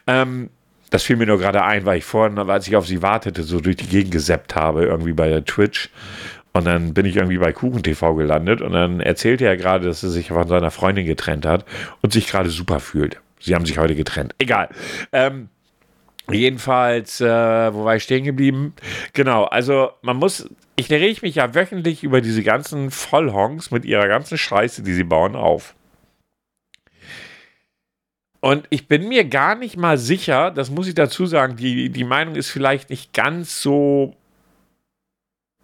Ähm, das fiel mir nur gerade ein, weil ich vorhin, als ich auf sie wartete, so durch die Gegend geseppt habe, irgendwie bei der Twitch. Und dann bin ich irgendwie bei KuchenTV gelandet und dann erzählte er gerade, dass er sich von seiner Freundin getrennt hat und sich gerade super fühlt. Sie haben sich heute getrennt. Egal. Ähm, jedenfalls, äh, wo war ich stehen geblieben? Genau, also man muss, ich rege mich ja wöchentlich über diese ganzen Vollhongs mit ihrer ganzen Scheiße, die sie bauen, auf. Und ich bin mir gar nicht mal sicher, das muss ich dazu sagen, die, die Meinung ist vielleicht nicht ganz so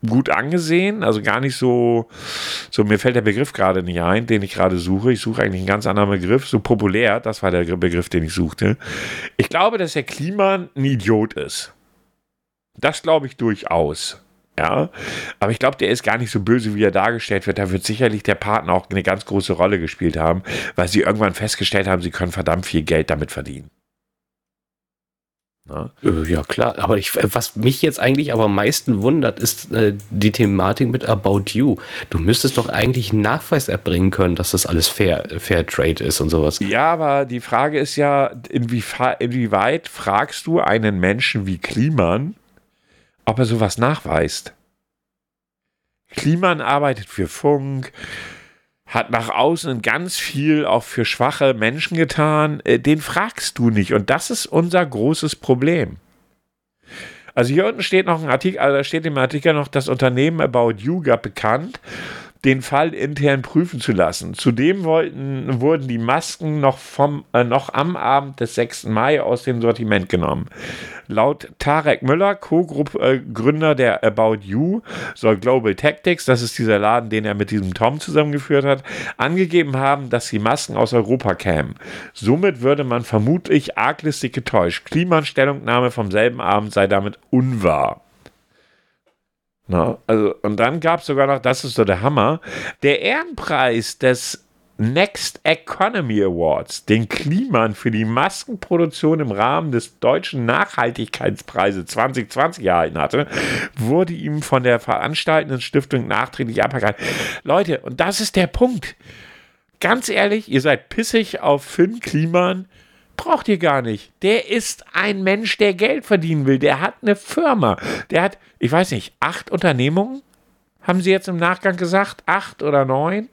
gut angesehen, also gar nicht so, so mir fällt der Begriff gerade nicht ein, den ich gerade suche. Ich suche eigentlich einen ganz anderen Begriff, so populär, das war der Begriff, den ich suchte. Ich glaube, dass der Klima ein Idiot ist. Das glaube ich durchaus. Ja, aber ich glaube, der ist gar nicht so böse, wie er dargestellt wird. Da wird sicherlich der Partner auch eine ganz große Rolle gespielt haben, weil sie irgendwann festgestellt haben, sie können verdammt viel Geld damit verdienen. Ne? Äh, ja, klar. Aber ich, was mich jetzt eigentlich aber am meisten wundert, ist äh, die Thematik mit About You. Du müsstest doch eigentlich einen Nachweis erbringen können, dass das alles fair, fair Trade ist und sowas. Ja, aber die Frage ist ja, inwieweit fragst du einen Menschen wie Kliman, ob er sowas nachweist? Kliman arbeitet für Funk, hat nach außen ganz viel auch für schwache Menschen getan, äh, den fragst du nicht. Und das ist unser großes Problem. Also hier unten steht noch ein Artikel, also da steht im Artikel noch, das Unternehmen About You gab bekannt, den Fall intern prüfen zu lassen. Zudem wollten, wurden die Masken noch, vom, äh, noch am Abend des 6. Mai aus dem Sortiment genommen. Laut Tarek Müller, Co-Gründer der About You, soll Global Tactics, das ist dieser Laden, den er mit diesem Tom zusammengeführt hat, angegeben haben, dass die Masken aus Europa kämen. Somit würde man vermutlich arglistig getäuscht. Klimastellungnahme vom selben Abend sei damit unwahr. Na, also, und dann gab es sogar noch, das ist so der Hammer, der Ehrenpreis des Next Economy Awards, den Kliman für die Maskenproduktion im Rahmen des deutschen Nachhaltigkeitspreises 2020 erhalten hatte, wurde ihm von der veranstaltenden Stiftung nachträglich aberkannt. Leute, und das ist der Punkt. Ganz ehrlich, ihr seid pissig auf Finn Kliman braucht ihr gar nicht. Der ist ein Mensch, der Geld verdienen will. Der hat eine Firma. Der hat, ich weiß nicht, acht Unternehmungen? Haben sie jetzt im Nachgang gesagt? Acht oder neun?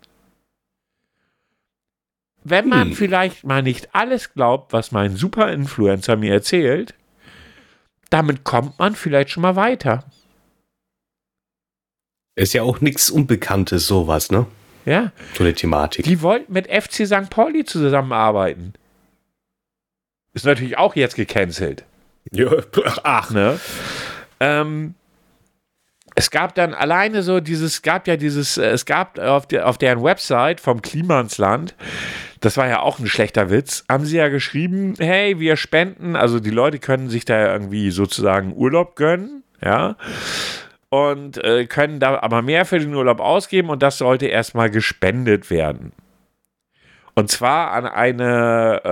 Wenn man hm. vielleicht mal nicht alles glaubt, was mein Super-Influencer mir erzählt, damit kommt man vielleicht schon mal weiter. Ist ja auch nichts Unbekanntes, sowas, ne? Ja. So eine Thematik. Die wollten mit FC St. Pauli zusammenarbeiten. Ist natürlich auch jetzt gecancelt. Ja, ach. Ne? Ähm, es gab dann alleine so dieses, gab ja dieses, äh, es gab auf, der, auf deren Website vom Klimansland, das war ja auch ein schlechter Witz, haben sie ja geschrieben, hey, wir spenden, also die Leute können sich da irgendwie sozusagen Urlaub gönnen, ja, und äh, können da aber mehr für den Urlaub ausgeben und das sollte erstmal gespendet werden. Und zwar an eine, äh,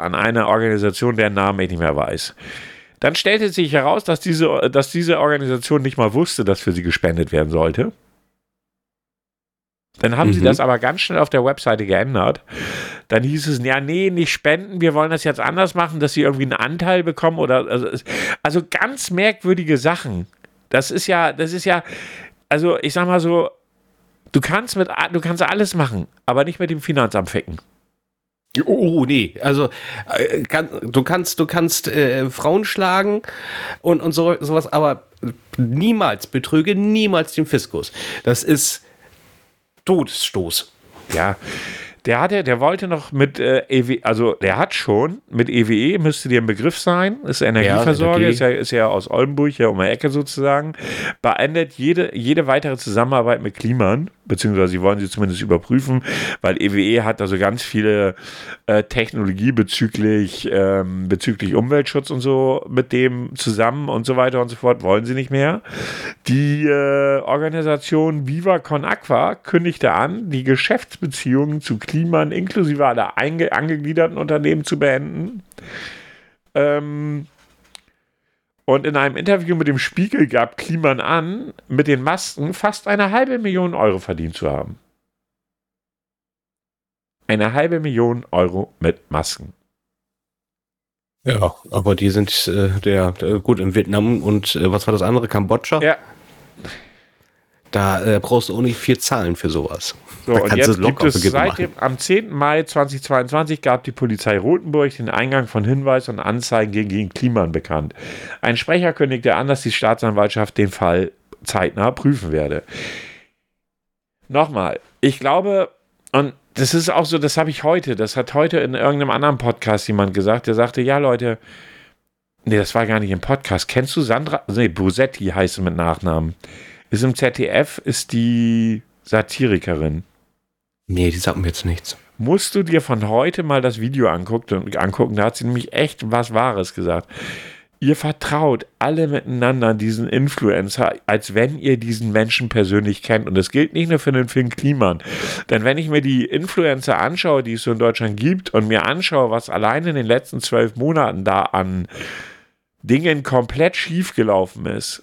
an eine Organisation, deren Namen ich nicht mehr weiß. Dann stellte sich heraus, dass diese, dass diese Organisation nicht mal wusste, dass für sie gespendet werden sollte. Dann haben mhm. sie das aber ganz schnell auf der Webseite geändert. Dann hieß es, ja, nee, nicht spenden, wir wollen das jetzt anders machen, dass sie irgendwie einen Anteil bekommen oder also, also ganz merkwürdige Sachen. Das ist ja, das ist ja, also ich sag mal so, Du kannst mit, du kannst alles machen, aber nicht mit dem Finanzamt ficken. Oh, nee, also äh, kann, du kannst, du kannst äh, Frauen schlagen und, und so, sowas, aber niemals betrüge niemals den Fiskus. Das ist Todesstoß. Ja, Der hatte, der wollte noch mit äh, EW, also der hat schon mit EWE, müsste dir ein Begriff sein, ist Energieversorger, ja, ist, ja, ist ja aus Oldenburg, ja um die Ecke sozusagen, beendet jede, jede weitere Zusammenarbeit mit Kliman, beziehungsweise sie wollen sie zumindest überprüfen, weil EWE hat also ganz viele äh, Technologie bezüglich, ähm, bezüglich Umweltschutz und so mit dem zusammen und so weiter und so fort, wollen sie nicht mehr. Die äh, Organisation Viva Con Aqua kündigte an, die Geschäftsbeziehungen zu Kliman inklusive aller angegliederten Unternehmen zu beenden. Ähm, und in einem Interview mit dem Spiegel gab Kliman an, mit den Masken fast eine halbe Million Euro verdient zu haben. Eine halbe Million Euro mit Masken. Ja, aber die sind äh, der, der, gut in Vietnam und äh, was war das andere? Kambodscha? Ja. Da äh, brauchst du auch nicht viel zahlen für sowas. So, und jetzt gibt es seit dem, am 10. Mai 2022 gab die Polizei Rotenburg den Eingang von Hinweisen und Anzeigen gegen, gegen Kliman bekannt. Ein Sprecher kündigte an, dass die Staatsanwaltschaft den Fall zeitnah prüfen werde. Nochmal, ich glaube, und das ist auch so, das habe ich heute, das hat heute in irgendeinem anderen Podcast jemand gesagt, der sagte, ja Leute, nee, das war gar nicht im Podcast. Kennst du Sandra, nee, Busetti heißt sie mit Nachnamen. Ist im ZDF, ist die Satirikerin. Nee, die sagt mir jetzt nichts. Musst du dir von heute mal das Video angucken, angucken, da hat sie nämlich echt was Wahres gesagt. Ihr vertraut alle miteinander diesen Influencer, als wenn ihr diesen Menschen persönlich kennt. Und das gilt nicht nur für den Film Kliman. Denn wenn ich mir die Influencer anschaue, die es so in Deutschland gibt, und mir anschaue, was allein in den letzten zwölf Monaten da an Dingen komplett schiefgelaufen ist,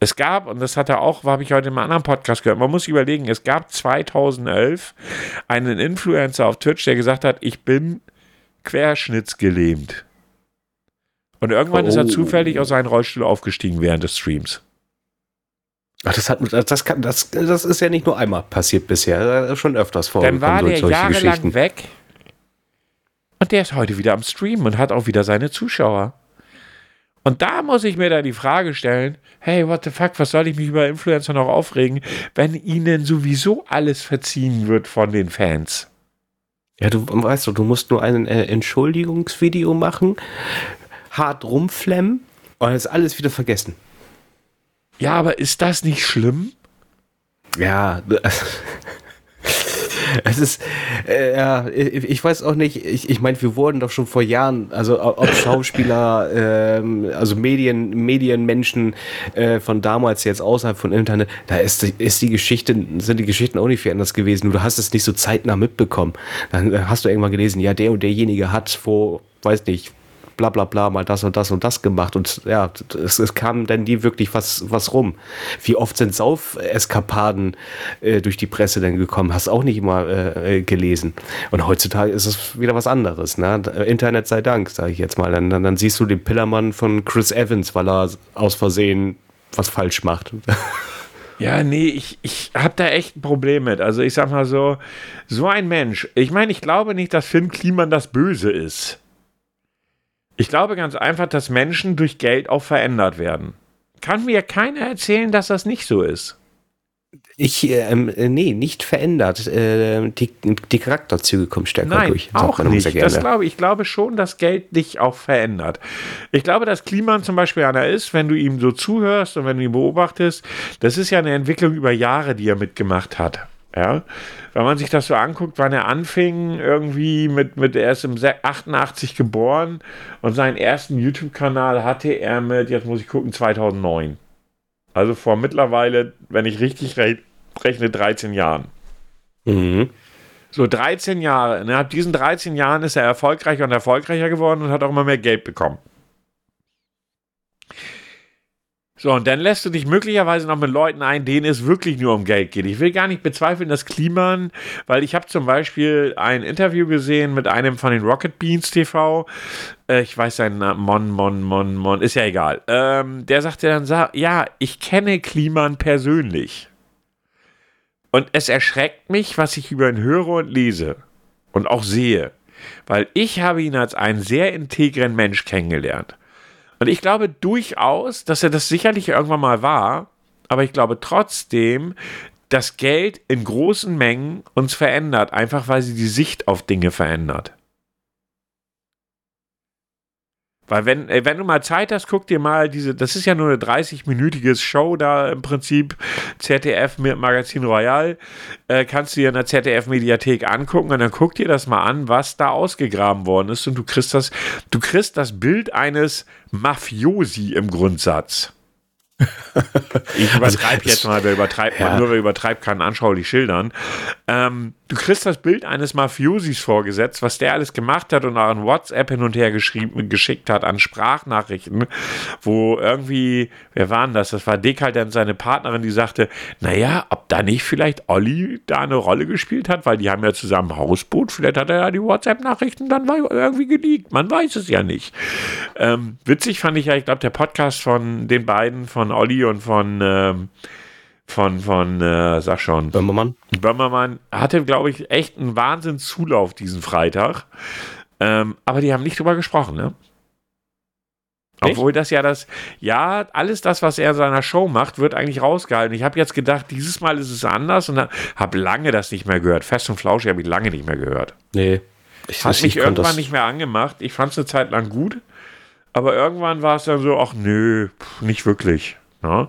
es gab, und das hat er auch, habe ich heute in einem anderen Podcast gehört, man muss sich überlegen, es gab 2011 einen Influencer auf Twitch, der gesagt hat, ich bin querschnittsgelähmt. Und irgendwann oh. ist er oh. zufällig aus seinem Rollstuhl aufgestiegen während des Streams. Ach, das, hat, das, kann, das, das ist ja nicht nur einmal passiert bisher, schon öfters vorgekommen. Dann war der jahrelang weg und der ist heute wieder am Stream und hat auch wieder seine Zuschauer. Und da muss ich mir dann die Frage stellen, hey, what the fuck, was soll ich mich über Influencer noch aufregen, wenn ihnen sowieso alles verziehen wird von den Fans? Ja, du weißt du, du musst nur ein äh, Entschuldigungsvideo machen, hart rumflemmen und dann ist alles wieder vergessen. Ja, aber ist das nicht schlimm? Ja, es ist, äh, ja, ich, weiß auch nicht, ich, ich meine, wir wurden doch schon vor Jahren, also ob Schauspieler, äh, also Medien, Medienmenschen äh, von damals jetzt außerhalb von Internet, da ist, ist die Geschichte, sind die Geschichten auch nicht viel anders gewesen. Du hast es nicht so zeitnah mitbekommen. Dann hast du irgendwann gelesen, ja, der und derjenige hat vor, weiß nicht, bla bla bla mal das und das und das gemacht und ja, es, es kam dann nie wirklich was, was rum. Wie oft sind Saufeskapaden äh, durch die Presse dann gekommen, hast auch nicht immer äh, gelesen. Und heutzutage ist es wieder was anderes. Ne? Internet sei Dank, sage ich jetzt mal. Dann, dann, dann siehst du den Pillermann von Chris Evans, weil er aus Versehen was falsch macht. Ja, nee, ich, ich habe da echt ein Problem mit. Also ich sag mal so, so ein Mensch, ich meine, ich glaube nicht, dass Finn Kliman das Böse ist. Ich glaube ganz einfach, dass Menschen durch Geld auch verändert werden. Kann mir keiner erzählen, dass das nicht so ist. Ich, ähm, äh, nee, nicht verändert. Äh, die, die Charakterzüge kommen stärker Nein, durch. Auch nicht. Das glaube ich. Ich glaube schon, dass Geld dich auch verändert. Ich glaube, dass Kliman zum Beispiel einer ist, wenn du ihm so zuhörst und wenn du ihn beobachtest, das ist ja eine Entwicklung über Jahre, die er mitgemacht hat. Ja, wenn man sich das so anguckt, wann er anfing, irgendwie mit, mit er ist im 88 geboren und seinen ersten YouTube-Kanal hatte er mit, jetzt muss ich gucken, 2009. Also vor mittlerweile, wenn ich richtig re rechne, 13 Jahren. Mhm. So 13 Jahre. Innerhalb diesen 13 Jahren ist er erfolgreicher und erfolgreicher geworden und hat auch immer mehr Geld bekommen. So, und dann lässt du dich möglicherweise noch mit Leuten ein, denen es wirklich nur um Geld geht. Ich will gar nicht bezweifeln, dass Kliman, weil ich habe zum Beispiel ein Interview gesehen mit einem von den Rocket Beans TV. Äh, ich weiß seinen Namen, Mon, Mon, Mon, Mon, ist ja egal. Ähm, der sagte dann, ja, ich kenne Kliman persönlich. Und es erschreckt mich, was ich über ihn höre und lese und auch sehe. Weil ich habe ihn als einen sehr integren Mensch kennengelernt. Und ich glaube durchaus, dass er das sicherlich irgendwann mal war, aber ich glaube trotzdem, dass Geld in großen Mengen uns verändert, einfach weil sie die Sicht auf Dinge verändert. Weil wenn, äh, wenn du mal Zeit hast, guck dir mal diese, das ist ja nur eine 30-minütige Show da im Prinzip, ZDF mit Magazin Royal, äh, kannst du dir in der ZDF-Mediathek angucken und dann guck dir das mal an, was da ausgegraben worden ist und du kriegst das, du kriegst das Bild eines Mafiosi im Grundsatz. Ich übertreibe also, jetzt mal, wer übertreibt, ja. nur wer übertreibt, kann anschaulich schildern. Ähm, du kriegst das Bild eines Mafiosis vorgesetzt, was der alles gemacht hat und auch an WhatsApp hin und her geschrieben, geschickt hat, an Sprachnachrichten, wo irgendwie, wer waren das? Das war Dekadent, seine Partnerin, die sagte, naja, ob da nicht vielleicht Olli da eine Rolle gespielt hat, weil die haben ja zusammen Hausboot, vielleicht hat er ja die WhatsApp-Nachrichten dann irgendwie geleakt, man weiß es ja nicht. Ähm, witzig fand ich ja, ich glaube, der Podcast von den beiden, von Olli und von ähm, von, von äh, sag schon. Böhmermann. Böhmermann hatte, glaube ich, echt einen Wahnsinnszulauf diesen Freitag. Ähm, aber die haben nicht drüber gesprochen, ne? Echt? Obwohl das ja das, ja, alles das, was er in seiner Show macht, wird eigentlich rausgehalten. Ich habe jetzt gedacht, dieses Mal ist es anders und habe lange das nicht mehr gehört. Fest und Flauschig habe ich lange nicht mehr gehört. Nee. Ich Hat mich irgendwann nicht mehr angemacht. Ich fand es eine Zeit lang gut, aber irgendwann war es dann so, ach nö, nicht wirklich. Ne?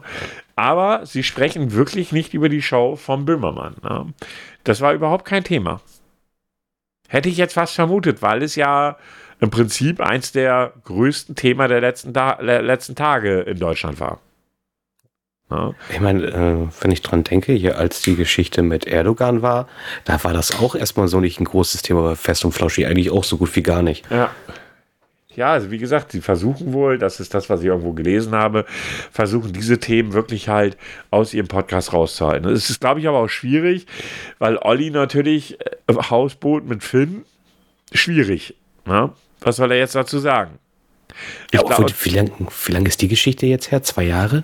Aber sie sprechen wirklich nicht über die Show vom Böhmermann. Ne? Das war überhaupt kein Thema. Hätte ich jetzt fast vermutet, weil es ja im Prinzip eins der größten Themen der letzten, Ta letzten Tage in Deutschland war. Ja. Ich meine, äh, wenn ich dran denke, hier als die Geschichte mit Erdogan war, da war das auch erstmal so nicht ein großes Thema, aber Fest und Flauschig eigentlich auch so gut wie gar nicht. Ja ja, also wie gesagt, sie versuchen wohl, das ist das, was ich irgendwo gelesen habe, versuchen diese Themen wirklich halt aus ihrem Podcast rauszuhalten. Es ist, glaube ich, aber auch schwierig, weil Olli natürlich äh, Hausboot mit Finn, schwierig. Ne? Was soll er jetzt dazu sagen? Ja, glaub, wie lange lang ist die Geschichte jetzt her? Zwei Jahre?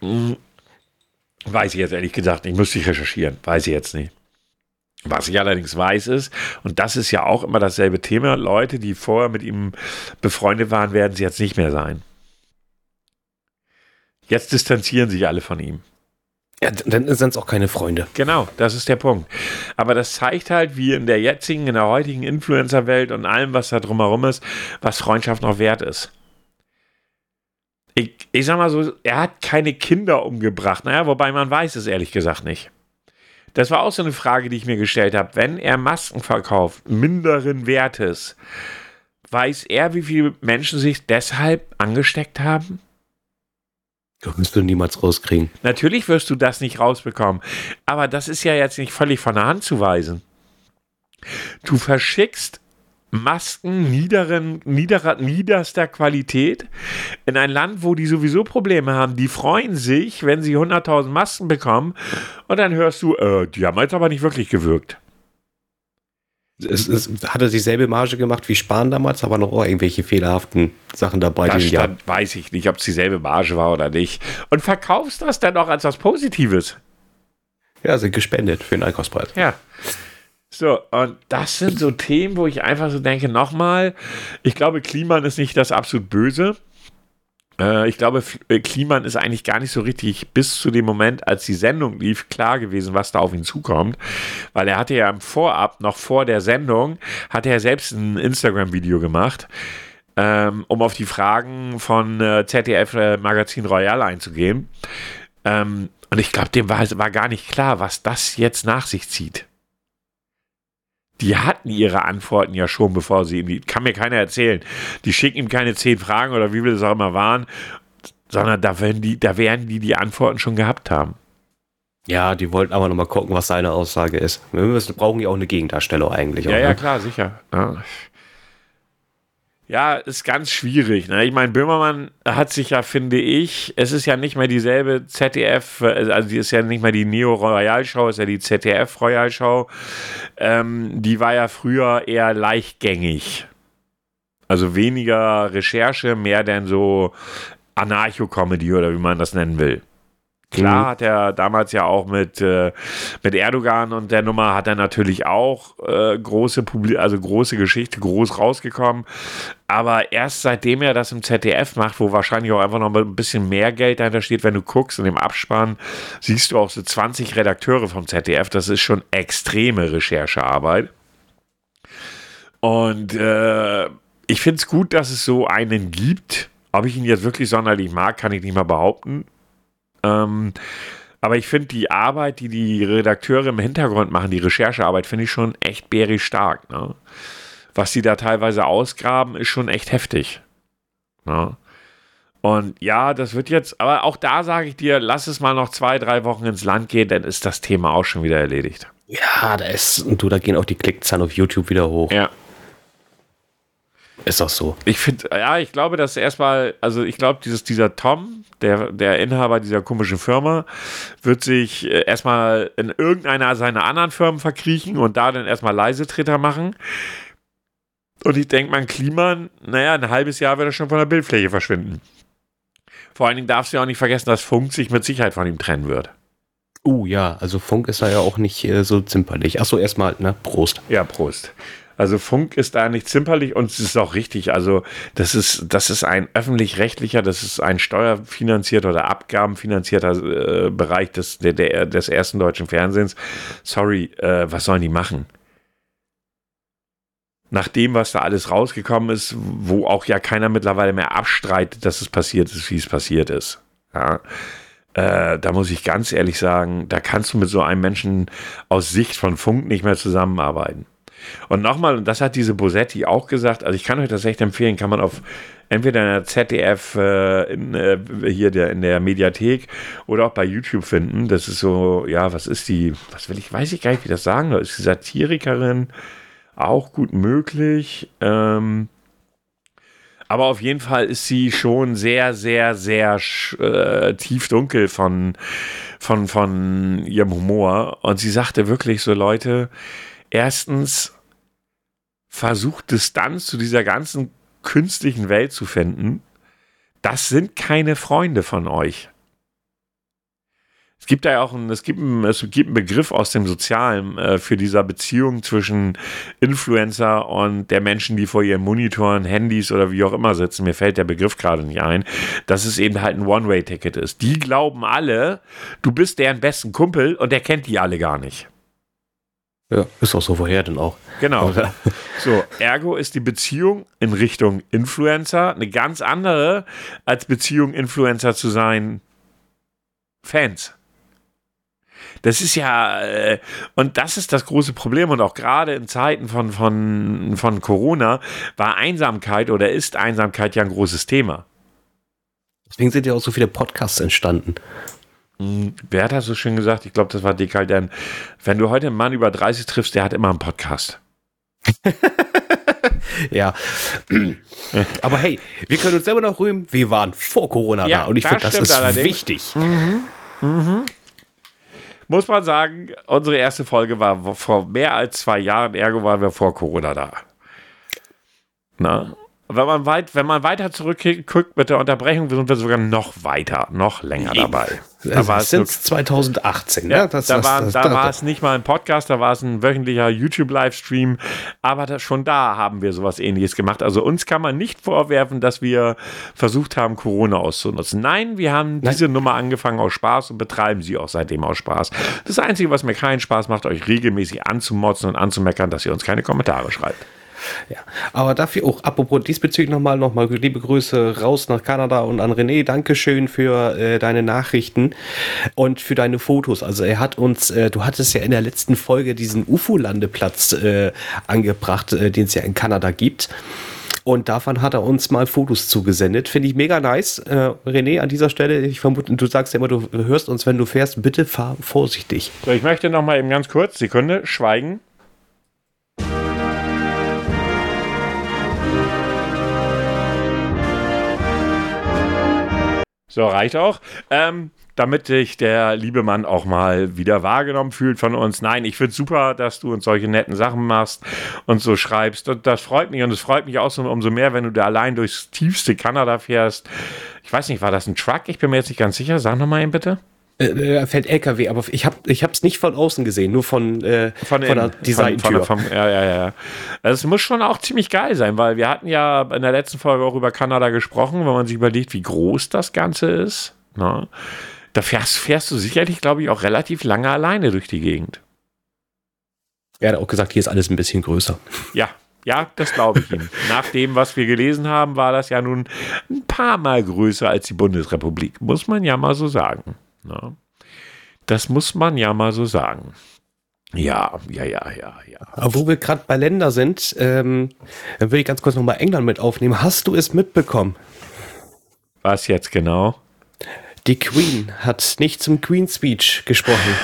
Hm, weiß ich jetzt ehrlich gesagt nicht. Müsste ich recherchieren. Weiß ich jetzt nicht. Was ich allerdings weiß ist, und das ist ja auch immer dasselbe Thema, Leute, die vorher mit ihm befreundet waren, werden sie jetzt nicht mehr sein. Jetzt distanzieren sich alle von ihm. Ja, dann sind es auch keine Freunde. Genau, das ist der Punkt. Aber das zeigt halt, wie in der jetzigen, in der heutigen Influencer-Welt und allem, was da drumherum ist, was Freundschaft noch wert ist. Ich, ich sag mal so, er hat keine Kinder umgebracht. Naja, wobei man weiß es ehrlich gesagt nicht. Das war auch so eine Frage, die ich mir gestellt habe. Wenn er Masken verkauft, minderen Wertes, weiß er, wie viele Menschen sich deshalb angesteckt haben? Das wirst du niemals rauskriegen. Natürlich wirst du das nicht rausbekommen. Aber das ist ja jetzt nicht völlig von der Hand zu weisen. Du verschickst Masken niederen, niederer, niederster Qualität in ein Land, wo die sowieso Probleme haben. Die freuen sich, wenn sie 100.000 Masken bekommen und dann hörst du, äh, die haben jetzt aber nicht wirklich gewirkt. Es, es hat er dieselbe Marge gemacht wie Spahn damals, aber noch irgendwelche fehlerhaften Sachen dabei. Das stand, ja. weiß ich nicht, ob es dieselbe Marge war oder nicht. Und verkaufst das dann auch als was Positives. Ja, sind gespendet für den Einkaufspreis. Ja. So, und das sind so Themen, wo ich einfach so denke, nochmal, ich glaube, Kliman ist nicht das absolut Böse. Äh, ich glaube, äh, Kliman ist eigentlich gar nicht so richtig bis zu dem Moment, als die Sendung lief, klar gewesen, was da auf ihn zukommt. Weil er hatte ja im Vorab, noch vor der Sendung, hatte er selbst ein Instagram-Video gemacht, ähm, um auf die Fragen von äh, ZDF Magazin Royal einzugehen. Ähm, und ich glaube, dem war, war gar nicht klar, was das jetzt nach sich zieht die hatten ihre Antworten ja schon, bevor sie ihm, kann mir keiner erzählen. Die schicken ihm keine zehn Fragen oder wie viel es auch immer waren, sondern da werden die, da werden die die Antworten schon gehabt haben. Ja, die wollten aber nochmal gucken, was seine Aussage ist. Wir müssen, brauchen ja auch eine Gegendarstellung eigentlich. Ja, auch, ja, ne? klar, sicher. Ja. Ja, ist ganz schwierig. Ne? Ich meine, Böhmermann hat sich ja, finde ich, es ist ja nicht mehr dieselbe ZDF, also die ist ja nicht mehr die Neo Royal Show, ist ja die ZDF Royal Show. Ähm, die war ja früher eher leichtgängig. Also weniger Recherche, mehr denn so Anarcho-Comedy oder wie man das nennen will. Klar mhm. hat er damals ja auch mit, äh, mit Erdogan und der Nummer hat er natürlich auch äh, große Publi also große Geschichte, groß rausgekommen. Aber erst seitdem er das im ZDF macht, wo wahrscheinlich auch einfach noch ein bisschen mehr Geld dahinter steht, wenn du guckst in dem Abspann, siehst du auch so 20 Redakteure vom ZDF. Das ist schon extreme Recherchearbeit. Und äh, ich finde es gut, dass es so einen gibt. Ob ich ihn jetzt wirklich sonderlich mag, kann ich nicht mal behaupten. Ähm, aber ich finde die Arbeit, die die Redakteure im Hintergrund machen, die Recherchearbeit, finde ich schon echt bärig stark. Ne? Was die da teilweise ausgraben, ist schon echt heftig. Ne? Und ja, das wird jetzt, aber auch da sage ich dir, lass es mal noch zwei, drei Wochen ins Land gehen, dann ist das Thema auch schon wieder erledigt. Ja, da ist, und du, da gehen auch die Klickzahlen auf YouTube wieder hoch. Ja, ist auch so. Ich finde, ja, ich glaube, dass erstmal, also ich glaube, dieses, dieser Tom, der, der Inhaber dieser komischen Firma, wird sich äh, erstmal in irgendeiner seiner anderen Firmen verkriechen und da dann erstmal Leisetreter machen. Und ich denke, mein Klima, naja, ein halbes Jahr wird er schon von der Bildfläche verschwinden. Vor allen Dingen darfst du ja auch nicht vergessen, dass Funk sich mit Sicherheit von ihm trennen wird. Uh, ja, also Funk ist da ja auch nicht äh, so zimperlich. Achso, erstmal, ne, Prost. Ja, Prost. Also Funk ist da nicht zimperlich und es ist auch richtig. Also das ist, das ist ein öffentlich-rechtlicher, das ist ein steuerfinanzierter oder abgabenfinanzierter äh, Bereich des, der, der, des ersten deutschen Fernsehens. Sorry, äh, was sollen die machen? Nach dem, was da alles rausgekommen ist, wo auch ja keiner mittlerweile mehr abstreitet, dass es passiert ist, wie es passiert ist. Ja. Äh, da muss ich ganz ehrlich sagen, da kannst du mit so einem Menschen aus Sicht von Funk nicht mehr zusammenarbeiten. Und nochmal, und das hat diese Bosetti auch gesagt, also ich kann euch das echt empfehlen, kann man auf entweder in der ZDF äh, in, äh, hier der, in der Mediathek oder auch bei YouTube finden. Das ist so, ja, was ist die, was will ich, weiß ich gar nicht, wie das sagen soll. Ist die Satirikerin auch gut möglich. Ähm, aber auf jeden Fall ist sie schon sehr, sehr, sehr äh, tief dunkel von, von, von ihrem Humor. Und sie sagte wirklich so, Leute, erstens, versucht Distanz zu dieser ganzen künstlichen Welt zu finden, das sind keine Freunde von euch. Es gibt da ja auch einen, es gibt einen, es gibt einen Begriff aus dem Sozialen äh, für diese Beziehung zwischen Influencer und der Menschen, die vor ihren Monitoren, Handys oder wie auch immer sitzen. Mir fällt der Begriff gerade nicht ein, dass es eben halt ein One-Way-Ticket ist. Die glauben alle, du bist deren besten Kumpel und der kennt die alle gar nicht. Ja, ist auch so, woher denn auch? Genau. So, ergo ist die Beziehung in Richtung Influencer eine ganz andere, als Beziehung Influencer zu sein Fans. Das ist ja, äh, und das ist das große Problem. Und auch gerade in Zeiten von, von, von Corona war Einsamkeit oder ist Einsamkeit ja ein großes Thema. Deswegen sind ja auch so viele Podcasts entstanden. Wer hat das so schön gesagt? Ich glaube, das war Dekaldern. Wenn du heute einen Mann über 30 triffst, der hat immer einen Podcast. ja. Aber hey, wir können uns selber noch rühmen, wir waren vor Corona ja, da und ich finde, das ist allerdings. wichtig. Mhm. Mhm. Muss man sagen, unsere erste Folge war vor mehr als zwei Jahren, ergo waren wir vor Corona da. Na? Wenn man, weit, wenn man weiter zurückguckt mit der Unterbrechung, sind wir sogar noch weiter, noch länger dabei. Da war es sind 2018, ja, das, da, das, war, das, da war es nicht mal ein Podcast, da war es ein wöchentlicher YouTube-Livestream, aber schon da haben wir sowas ähnliches gemacht. Also uns kann man nicht vorwerfen, dass wir versucht haben, Corona auszunutzen. Nein, wir haben Nein. diese Nummer angefangen aus Spaß und betreiben sie auch seitdem aus Spaß. Das Einzige, was mir keinen Spaß macht, euch regelmäßig anzumotzen und anzumeckern, dass ihr uns keine Kommentare schreibt. Ja, aber dafür auch, apropos diesbezüglich nochmal, nochmal liebe Grüße raus nach Kanada und an René. Dankeschön für äh, deine Nachrichten und für deine Fotos. Also er hat uns, äh, du hattest ja in der letzten Folge diesen UFO-Landeplatz äh, angebracht, äh, den es ja in Kanada gibt. Und davon hat er uns mal Fotos zugesendet. Finde ich mega nice. Äh, René, an dieser Stelle, ich vermute, du sagst ja immer, du hörst uns, wenn du fährst. Bitte fahr vorsichtig. So, ich möchte noch mal eben ganz kurz, Sekunde, schweigen. So, reicht auch. Ähm, damit sich der liebe Mann auch mal wieder wahrgenommen fühlt von uns. Nein, ich finde super, dass du uns solche netten Sachen machst und so schreibst. Und das freut mich und es freut mich auch so umso mehr, wenn du da allein durchs tiefste Kanada fährst. Ich weiß nicht, war das ein Truck? Ich bin mir jetzt nicht ganz sicher. Sag nochmal eben bitte. Äh, fährt LKW, aber ich habe ich es nicht von außen gesehen, nur von, äh, von, von der Designtür. Ja, ja, ja. Es muss schon auch ziemlich geil sein, weil wir hatten ja in der letzten Folge auch über Kanada gesprochen, wenn man sich überlegt, wie groß das Ganze ist. Na? Ne? Da fährst, fährst du sicherlich, glaube ich, auch relativ lange alleine durch die Gegend. Er hat auch gesagt, hier ist alles ein bisschen größer. Ja, ja, das glaube ich Ihnen. Nach dem, was wir gelesen haben, war das ja nun ein paar Mal größer als die Bundesrepublik. Muss man ja mal so sagen. Ne? Das muss man ja mal so sagen. Ja, ja, ja, ja, ja. Aber wo wir gerade bei Ländern sind, ähm, dann würde ich ganz kurz nochmal England mit aufnehmen. Hast du es mitbekommen? Was jetzt genau? Die Queen hat nicht zum Queen Speech gesprochen.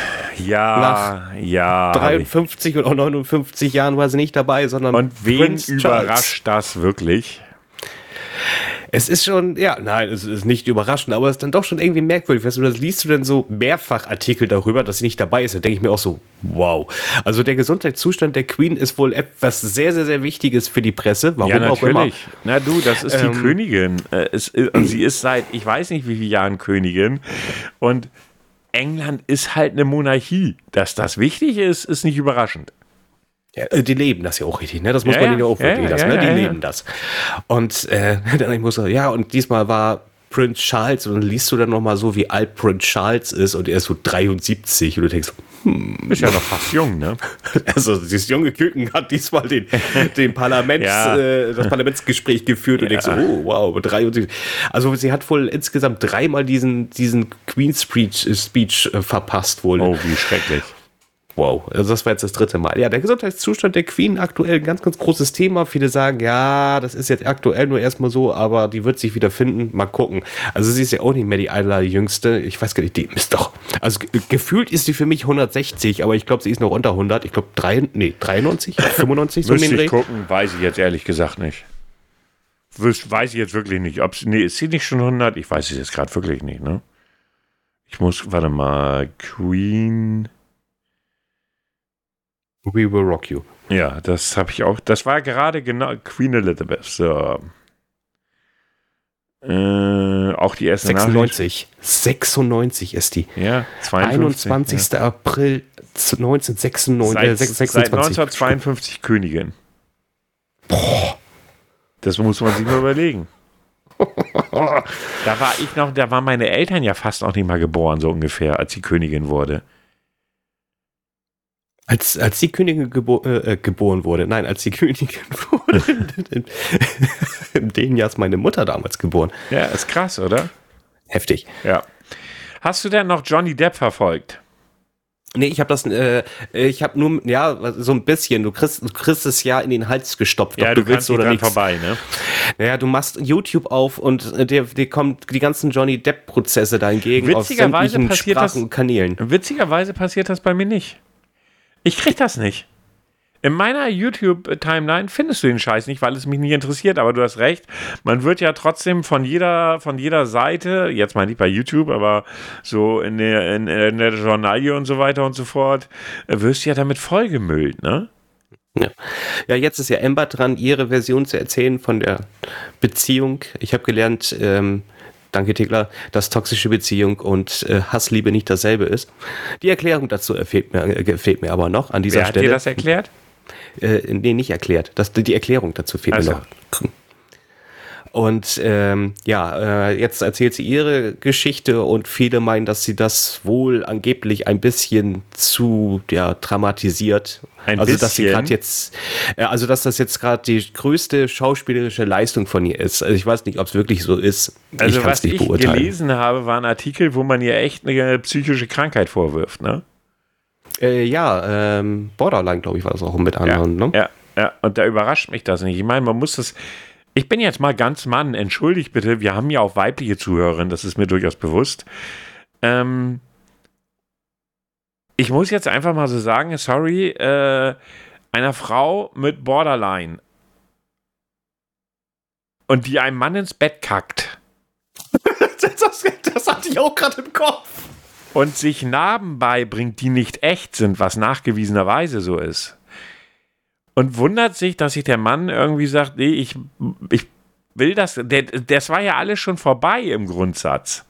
Ja, Nach ja. 53 oder 59 Jahren war sie nicht dabei, sondern. Und wen Prince überrascht Charles. das wirklich? Es ist schon, ja, nein, es ist nicht überraschend, aber es ist dann doch schon irgendwie merkwürdig. Weißt du, das liest du dann so mehrfach Artikel darüber, dass sie nicht dabei ist. Da denke ich mir auch so, wow. Also der Gesundheitszustand der Queen ist wohl etwas sehr, sehr, sehr Wichtiges für die Presse. Warum ja, natürlich. auch immer. Na du, das ist ähm, die Königin. Äh, es, und sie ist seit, ich weiß nicht wie viele Jahren Königin. Und England ist halt eine Monarchie. Dass das wichtig ist, ist nicht überraschend. Ja, äh, die leben das ja auch richtig, ne? Das muss ja, man ja auch wirklich ja, lassen, ne? Die leben das. Und äh, dann ich muss sagen, ja, und diesmal war Prince Charles und dann liest du dann nochmal so, wie alt Prince Charles ist und er ist so 73 und du denkst, hm. Ist ja noch fast jung, ne? Also dieses junge Küken hat diesmal den, den Parlaments, ja. äh, das Parlamentsgespräch geführt und denkst oh wow, 73. Also sie hat wohl insgesamt dreimal diesen, diesen Queen's Speech, Speech äh, verpasst wohl. Oh, wie schrecklich. Wow, also das war jetzt das dritte Mal. Ja, der Gesundheitszustand der Queen aktuell ein ganz, ganz großes Thema. Viele sagen, ja, das ist jetzt aktuell nur erstmal so, aber die wird sich wieder finden. Mal gucken. Also sie ist ja auch nicht mehr die allerjüngste. Ich weiß gar nicht, die ist doch. Also gefühlt ist sie für mich 160, aber ich glaube, sie ist noch unter 100. Ich glaube, nee, 93, 95 so Müsste ich gucken, weiß ich jetzt ehrlich gesagt nicht. Weiß ich jetzt wirklich nicht. Ob nee, ist sie nicht schon 100? Ich weiß es jetzt gerade wirklich nicht, ne? Ich muss, warte mal, Queen. We Will Rock You. Ja, das habe ich auch. Das war gerade genau Queen Elizabeth. So. Äh, auch die erste 96. Nachricht. 96 ist die. Ja, 52, 21. Ja. April 1996. Seit, 26. seit 1952 Königin. Boah. Das muss man sich mal überlegen. da war ich noch, da waren meine Eltern ja fast noch nicht mal geboren, so ungefähr, als sie Königin wurde. Als, als die Königin gebo äh, geboren wurde, nein, als die Königin wurde, in, in dem Jahr ist meine Mutter damals geboren. Ja, ist krass, oder? Heftig. Ja. Hast du denn noch Johnny Depp verfolgt? Nee, ich habe das, äh, ich habe nur, ja, so ein bisschen. Du kriegst, du kriegst es ja in den Hals gestopft, ja, ob du, du willst oder nicht. vorbei, ne? Naja, du machst YouTube auf und äh, dir, dir kommen die ganzen Johnny Depp-Prozesse da entgegen aus sämtlichen Sprachen und Kanälen. Witzigerweise passiert das bei mir nicht. Ich krieg das nicht. In meiner YouTube-Timeline findest du den Scheiß nicht, weil es mich nicht interessiert, aber du hast recht. Man wird ja trotzdem von jeder, von jeder Seite, jetzt mal nicht bei YouTube, aber so in der, in, in der Journalie und so weiter und so fort, wirst du ja damit vollgemüllt, ne? Ja. ja, jetzt ist ja Ember dran, ihre Version zu erzählen von der Beziehung. Ich habe gelernt, ähm, danke Tegler, dass toxische Beziehung und äh, Hassliebe nicht dasselbe ist. Die Erklärung dazu fehlt mir, äh, fehlt mir aber noch an dieser Wer Stelle. Hat dir das erklärt? Äh, nee, nicht erklärt. Das, die Erklärung dazu fehlt also. mir noch. Und ähm, ja, äh, jetzt erzählt sie ihre Geschichte und viele meinen, dass sie das wohl angeblich ein bisschen zu ja, dramatisiert. Ein also bisschen? dass sie gerade jetzt, äh, also dass das jetzt gerade die größte schauspielerische Leistung von ihr ist. Also ich weiß nicht, ob es wirklich so ist. Also ich was ich gelesen habe, war ein Artikel, wo man ihr echt eine psychische Krankheit vorwirft, ne? Äh, ja, ähm, Borderline, glaube ich, war das auch mit anderen, ja, ne? Ja, ja, und da überrascht mich das nicht. Ich meine, man muss das ich bin jetzt mal ganz Mann, entschuldigt bitte, wir haben ja auch weibliche Zuhörerinnen, das ist mir durchaus bewusst. Ähm, ich muss jetzt einfach mal so sagen, sorry, äh, einer Frau mit Borderline und die einem Mann ins Bett kackt. das, das, das hatte ich auch gerade im Kopf. Und sich Narben beibringt, die nicht echt sind, was nachgewiesenerweise so ist und wundert sich, dass sich der Mann irgendwie sagt, nee, ich, ich will das, der, das war ja alles schon vorbei im Grundsatz.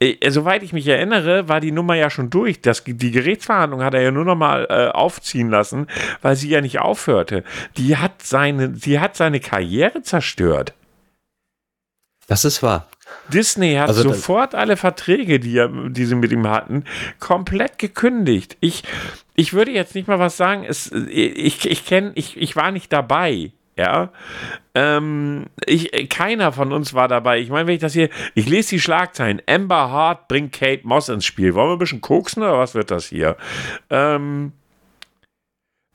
äh, soweit ich mich erinnere, war die Nummer ja schon durch. Das, die Gerichtsverhandlung hat er ja nur noch mal äh, aufziehen lassen, weil sie ja nicht aufhörte. Die hat seine, sie hat seine Karriere zerstört. Das ist wahr. Disney hat also sofort alle Verträge, die, er, die sie mit ihm hatten, komplett gekündigt. Ich, ich würde jetzt nicht mal was sagen. Es, ich, ich kenne, ich, ich war nicht dabei. Ja, ähm, ich, keiner von uns war dabei. Ich meine, wenn ich das hier, ich lese die Schlagzeilen. Amber Hart bringt Kate Moss ins Spiel. Wollen wir ein bisschen koksen oder was wird das hier? Ähm,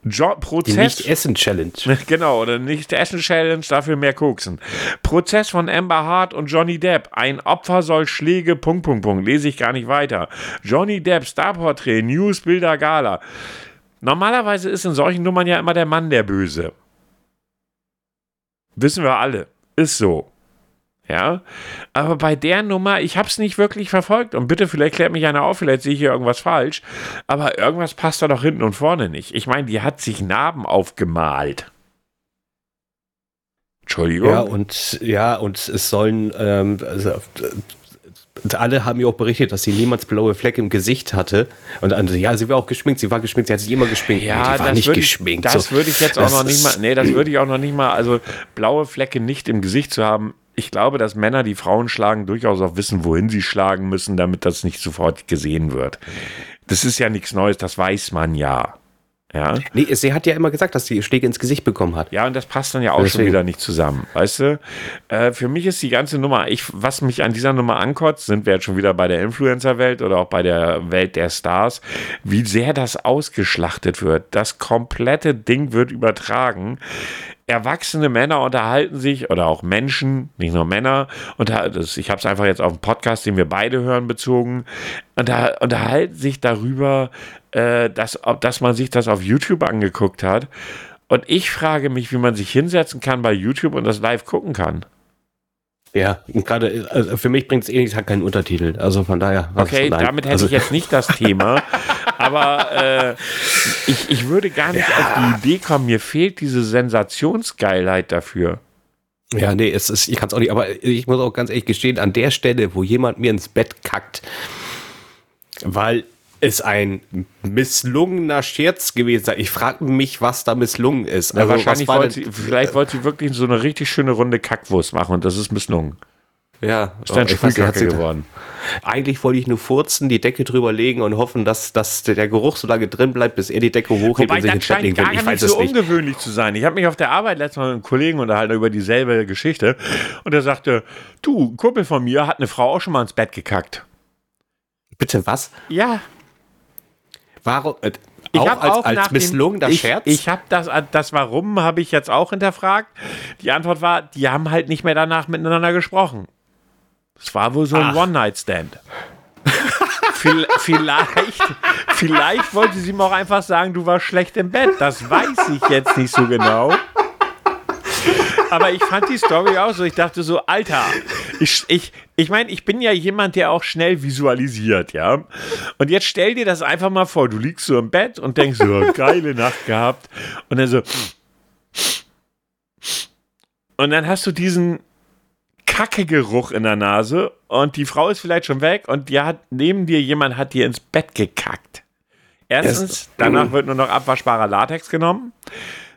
jo Prozess. Die Nicht-Essen-Challenge. Genau, oder Nicht-Essen-Challenge, dafür mehr koksen. Prozess von Amber Hart und Johnny Depp. Ein Opfer soll Schläge, Punkt, Punkt, Punkt. Lese ich gar nicht weiter. Johnny Depp, Starporträt, News, Bilder, Gala. Normalerweise ist in solchen Nummern ja immer der Mann der Böse. Wissen wir alle. Ist so. Ja, aber bei der Nummer, ich habe es nicht wirklich verfolgt und bitte, vielleicht klärt mich einer auf, vielleicht sehe ich hier irgendwas falsch, aber irgendwas passt da doch hinten und vorne nicht. Ich meine, die hat sich Narben aufgemalt. Entschuldigung. Ja, und ja, und es sollen ähm, also, alle haben mir auch berichtet, dass sie niemals blaue Flecke im Gesicht hatte. Und andere, ja, sie war auch geschminkt, sie war geschminkt, sie hat sich immer geschminkt. Ja, die war nicht geschminkt. Ich, das so. würde ich jetzt auch noch nicht mal, nee, das würde ich auch noch nicht mal, also blaue Flecke nicht im Gesicht zu haben. Ich glaube, dass Männer, die Frauen schlagen, durchaus auch wissen, wohin sie schlagen müssen, damit das nicht sofort gesehen wird. Das ist ja nichts Neues, das weiß man ja. Ja. Nee, sie hat ja immer gesagt, dass sie Schläge ins Gesicht bekommen hat. Ja, und das passt dann ja auch Deswegen. schon wieder nicht zusammen. Weißt du? Äh, für mich ist die ganze Nummer, ich, was mich an dieser Nummer ankotzt, sind wir jetzt schon wieder bei der Influencer-Welt oder auch bei der Welt der Stars, wie sehr das ausgeschlachtet wird. Das komplette Ding wird übertragen erwachsene Männer unterhalten sich oder auch Menschen, nicht nur Männer, und ich habe es einfach jetzt auf dem Podcast, den wir beide hören, bezogen, unter, unterhalten sich darüber, äh, dass, ob, dass man sich das auf YouTube angeguckt hat. Und ich frage mich, wie man sich hinsetzen kann bei YouTube und das live gucken kann. Ja, gerade also für mich bringt es eh nichts, hat keinen Untertitel. Also von daher. Okay, damit hätte also. ich jetzt nicht das Thema. aber äh, ich, ich würde gar nicht ja. auf die Idee kommen, mir fehlt diese Sensationsgeilheit dafür. Ja, nee, es ist, ich kann es auch nicht, aber ich muss auch ganz ehrlich gestehen, an der Stelle, wo jemand mir ins Bett kackt, weil es ein misslungener Scherz gewesen. Ich frage mich, was da misslungen ist. Also, ja, wahrscheinlich wollte sie, vielleicht wollte sie wirklich so eine richtig schöne runde Kackwurst machen und das ist misslungen. Ja, ist dann Sprühkacke geworden. Eigentlich wollte ich nur furzen, die Decke drüber legen und hoffen, dass, dass der Geruch so lange drin bleibt, bis er die Decke hochhebt und sich ins Bett legen will. Ich weiß nicht so ungewöhnlich zu sein. Ich habe mich auf der Arbeit letztes Mal mit einem Kollegen unterhalten über dieselbe Geschichte und er sagte, du, ein Kumpel von mir hat eine Frau auch schon mal ins Bett gekackt. Bitte was? Ja, Warum? Äh, ich auch als, auch als misslungener ich, Scherz? Ich habe das, das Warum habe ich jetzt auch hinterfragt. Die Antwort war, die haben halt nicht mehr danach miteinander gesprochen. Es war wohl so ein One-Night-Stand. vielleicht, vielleicht wollte sie ihm auch einfach sagen, du warst schlecht im Bett. Das weiß ich jetzt nicht so genau. Aber ich fand die Story auch so. Ich dachte so, Alter, ich, ich, ich meine, ich bin ja jemand, der auch schnell visualisiert, ja. Und jetzt stell dir das einfach mal vor, du liegst so im Bett und denkst so, geile Nacht gehabt. Und dann so. Und dann hast du diesen Kackegeruch in der Nase und die Frau ist vielleicht schon weg und die hat neben dir jemand hat dir ins Bett gekackt. Erstens, danach wird nur noch abwaschbarer Latex genommen.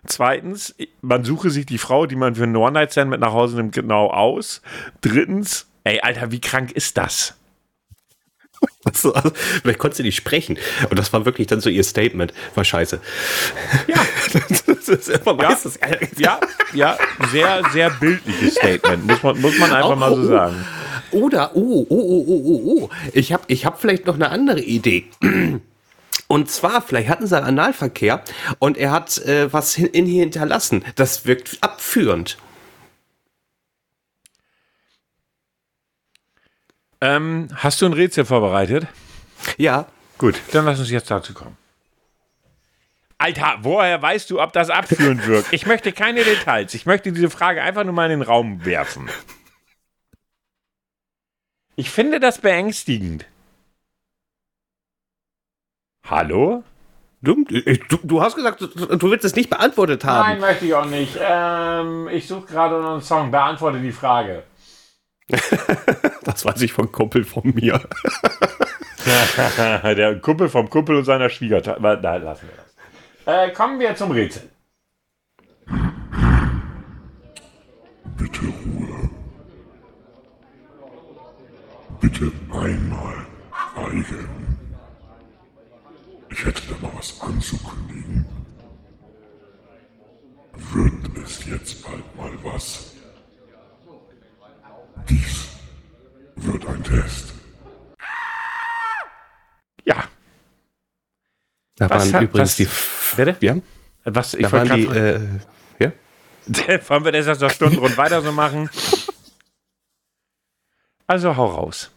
Zweitens, man suche sich die Frau, die man für einen One-Night-Stand mit nach Hause nimmt, genau aus. Drittens, ey, Alter, wie krank ist das? Also, also, vielleicht konnte sie nicht sprechen. Und das war wirklich dann so ihr Statement. War scheiße. Ja. das ist immer ja. meistens. Ja, ja, sehr, sehr bildliches Statement. Muss man, muss man einfach oh, mal so sagen. Oder, oh, oh, oh, oh, oh, oh. Ich habe ich hab vielleicht noch eine andere Idee. Und zwar, vielleicht hatten sie einen Analverkehr und er hat äh, was in, in hier hinterlassen. Das wirkt abführend. Ähm, hast du ein Rätsel vorbereitet? Ja. Gut, dann lass uns jetzt dazu kommen. Alter, woher weißt du, ob das abführend wirkt? Ich möchte keine Details. Ich möchte diese Frage einfach nur mal in den Raum werfen. Ich finde das beängstigend. Hallo? Du, du, du, hast gesagt, du willst es nicht beantwortet haben. Nein, möchte ich auch nicht. Ähm, ich suche gerade noch einen Song. Beantworte die Frage. das weiß ich von Kumpel von mir. Der Kumpel vom Kumpel und seiner Schwiegertochter. Da lassen wir das. Äh, kommen wir zum Rätsel. Bitte Ruhe. Bitte einmal schweigen. Ich hätte da mal was anzukündigen. Wird es jetzt bald mal was? Dies wird ein Test. Ja. Da Was waren hat- übrigens was- die. Bitte? Ja, Was? Ich da waren wollte die. Äh, ja? wollen wir das jetzt noch stundenrund weiter so machen? Also hau raus.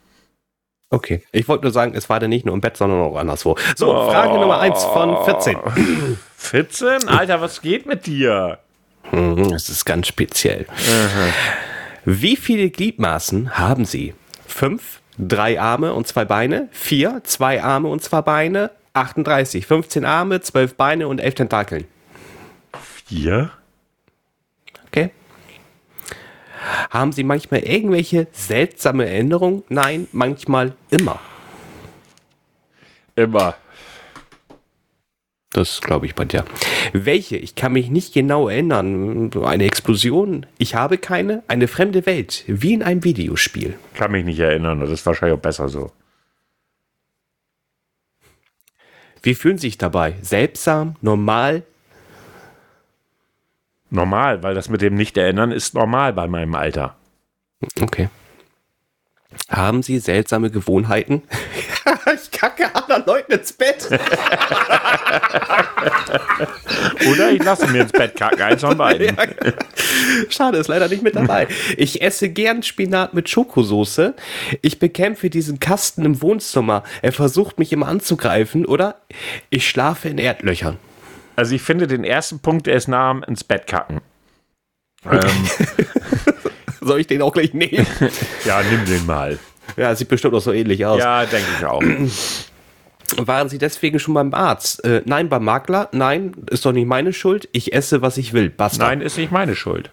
Okay. Ich wollte nur sagen, es war dann nicht nur im Bett, sondern auch anderswo. So, Frage Nummer 1 von 14. 14? Alter, was geht mit dir? Hm, Das ist ganz speziell. Wie viele Gliedmaßen haben Sie? Fünf, drei Arme und zwei Beine, vier, zwei Arme und zwei Beine, 38, 15 Arme, 12 Beine und 11 Tentakeln. Vier? Haben Sie manchmal irgendwelche seltsame Erinnerungen? Nein, manchmal immer. Immer. Das glaube ich bei dir. Welche? Ich kann mich nicht genau erinnern. Eine Explosion? Ich habe keine. Eine fremde Welt, wie in einem Videospiel. Kann mich nicht erinnern. Das ist wahrscheinlich auch besser so. Wie fühlen Sie sich dabei? Seltsam? Normal? Normal, weil das mit dem Nicht-Erinnern ist normal bei meinem Alter. Okay. Haben Sie seltsame Gewohnheiten? ich kacke anderen Leuten ins Bett. Oder ich lasse mir ins Bett kacken. Eins von beiden. Schade, ist leider nicht mit dabei. Ich esse gern Spinat mit Schokosoße. Ich bekämpfe diesen Kasten im Wohnzimmer. Er versucht mich immer anzugreifen. Oder ich schlafe in Erdlöchern. Also ich finde den ersten Punkt, der ist nah am ins Bett kacken. Ähm, Soll ich den auch gleich nehmen? ja, nimm den mal. ja, sieht bestimmt auch so ähnlich aus. Ja, denke ich auch. Waren Sie deswegen schon beim Arzt? Äh, nein, beim Makler? Nein, ist doch nicht meine Schuld. Ich esse, was ich will. Basta. Nein, ist nicht meine Schuld.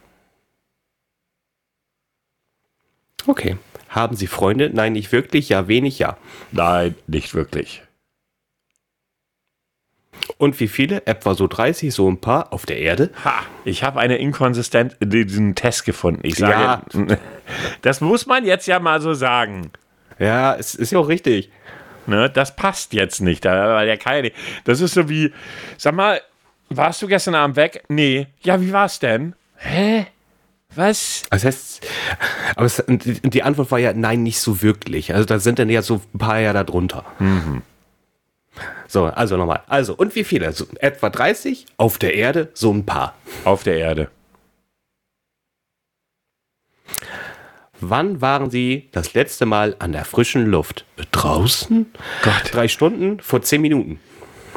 Okay. Haben Sie Freunde? Nein, nicht wirklich. Ja, wenig, ja. Nein, nicht wirklich. Und wie viele? Etwa so 30, so ein paar auf der Erde? Ha, ich habe eine inkonsistent diesen Test gefunden. Ich sage, das muss man jetzt ja mal so sagen. Ja, es ist ja auch richtig. Ne, das passt jetzt nicht, der keine. Das ist so wie, sag mal, warst du gestern Abend weg? Nee. Ja, wie war's denn? Hä? Was? Das heißt, aber es, die Antwort war ja nein, nicht so wirklich. Also da sind dann ja so ein paar ja da drunter. So, also nochmal. Also, und wie viele? Also, etwa 30 auf der Erde, so ein paar. Auf der Erde. Wann waren Sie das letzte Mal an der frischen Luft? Draußen? Gott. Drei Stunden vor zehn Minuten.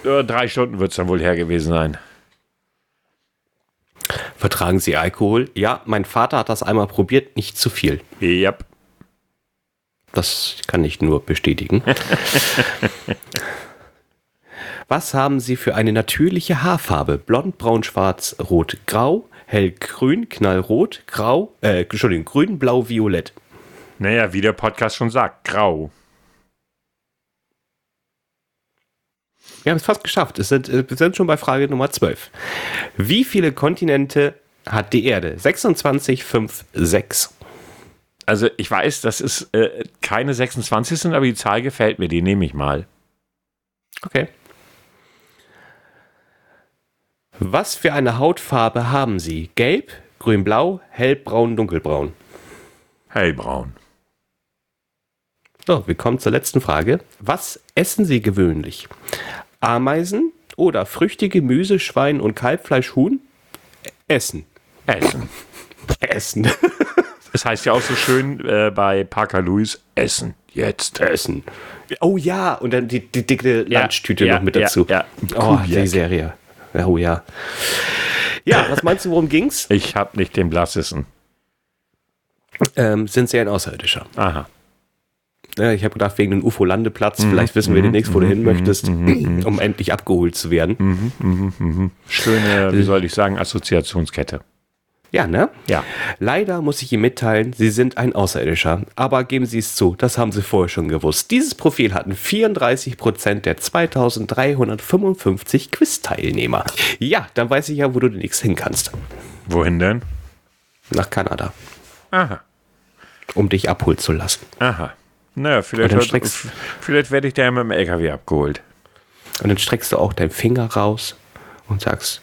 Ja, drei Stunden wird es dann wohl her gewesen sein. Vertragen Sie Alkohol? Ja, mein Vater hat das einmal probiert, nicht zu viel. Yep. Das kann ich nur bestätigen. Was haben Sie für eine natürliche Haarfarbe? Blond, braun, schwarz, rot, grau, hellgrün, knallrot, grau, äh, Entschuldigung, grün, blau, violett. Naja, wie der Podcast schon sagt, grau. Wir haben es fast geschafft. Es sind, äh, wir sind schon bei Frage Nummer 12. Wie viele Kontinente hat die Erde? 26, 5, 6. Also ich weiß, dass es äh, keine 26 sind, aber die Zahl gefällt mir, die nehme ich mal. Okay. Was für eine Hautfarbe haben Sie? Gelb, grün-blau, hellbraun, dunkelbraun. Hellbraun. So, wir kommen zur letzten Frage. Was essen Sie gewöhnlich? Ameisen oder Früchte, Gemüse, Schwein und Kalbfleisch, Huhn? Essen. Essen. Essen. Es heißt ja auch so schön äh, bei Parker Lewis, Essen. Jetzt. Essen. Oh ja, und dann die, die dicke Lunchtüte ja, noch mit ja, dazu. ja. Oh, Kuhjack. die Serie. Ja, Oh ja. Ja, was meinst du, worum ging's? Ich habe nicht den blassesten. Ähm, sind sie ein Außerirdischer? Aha. Ja, ich habe gedacht, wegen dem UFO-Landeplatz, Mhm, vielleicht wissen wir demnächst, wo du hin möchtest, um endlich abgeholt zu werden. Mhm. Schöne, wie soll ich sagen, Assoziationskette. Ja, ne? Ja. Leider muss ich Ihnen mitteilen, Sie sind ein Außerirdischer. Aber geben Sie es zu, das haben Sie vorher schon gewusst. Dieses Profil hatten 34% der 2355 Quiz-Teilnehmer. Ja, dann weiß ich ja, wo du demnächst hin kannst. Wohin denn? Nach Kanada. Aha. Um dich abholen zu lassen. Aha. Naja, vielleicht, streckst- vielleicht werde ich da ja mit dem LKW abgeholt. Und dann streckst du auch deinen Finger raus und sagst,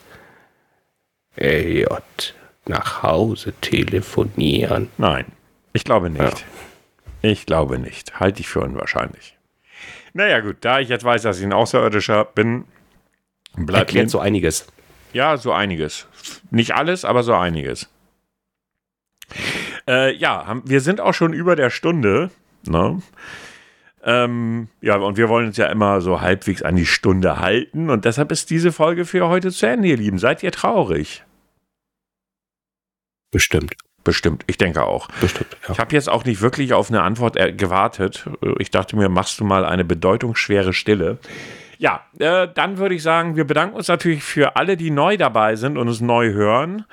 ey, J, nach Hause telefonieren. Nein, ich glaube nicht. Ich glaube nicht. Halte ich für unwahrscheinlich. Naja, gut, da ich jetzt weiß, dass ich ein Außerirdischer bin, bleibt Erklärt so einiges. Ja, so einiges. Nicht alles, aber so einiges. Äh, ja, haben, wir sind auch schon über der Stunde. Ne? Ähm, ja, und wir wollen uns ja immer so halbwegs an die Stunde halten. Und deshalb ist diese Folge für heute zu Ende, ihr Lieben. Seid ihr traurig? Bestimmt. Bestimmt, ich denke auch. Bestimmt. Ja. Ich habe jetzt auch nicht wirklich auf eine Antwort äh, gewartet. Ich dachte mir, machst du mal eine bedeutungsschwere Stille. Ja, äh, dann würde ich sagen, wir bedanken uns natürlich für alle, die neu dabei sind und uns neu hören.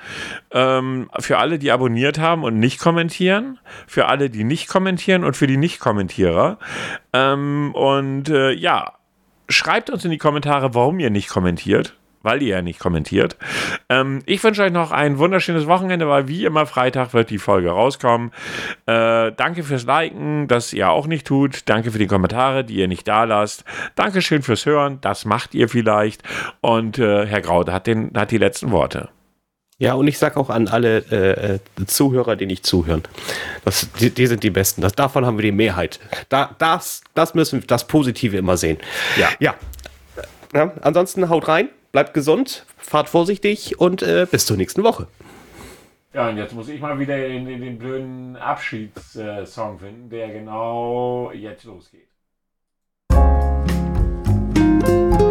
Ähm, für alle, die abonniert haben und nicht kommentieren. Für alle, die nicht kommentieren und für die Nicht-Kommentierer. Ähm, und äh, ja, schreibt uns in die Kommentare, warum ihr nicht kommentiert. Weil ihr ja nicht kommentiert. Ähm, ich wünsche euch noch ein wunderschönes Wochenende, weil wie immer Freitag wird die Folge rauskommen. Äh, danke fürs Liken, das ihr auch nicht tut. Danke für die Kommentare, die ihr nicht da lasst. Dankeschön fürs Hören, das macht ihr vielleicht. Und äh, Herr Graude hat, den, hat die letzten Worte. Ja, und ich sag auch an alle äh, äh, Zuhörer, die nicht zuhören. Das, die, die sind die Besten. Das, davon haben wir die Mehrheit. Da, das, das müssen wir das Positive immer sehen. Ja. Ja. ja ansonsten haut rein, bleibt gesund, fahrt vorsichtig und äh, bis zur nächsten Woche. Ja, und jetzt muss ich mal wieder in, in den blöden Abschiedssong äh, finden, der genau jetzt losgeht. Musik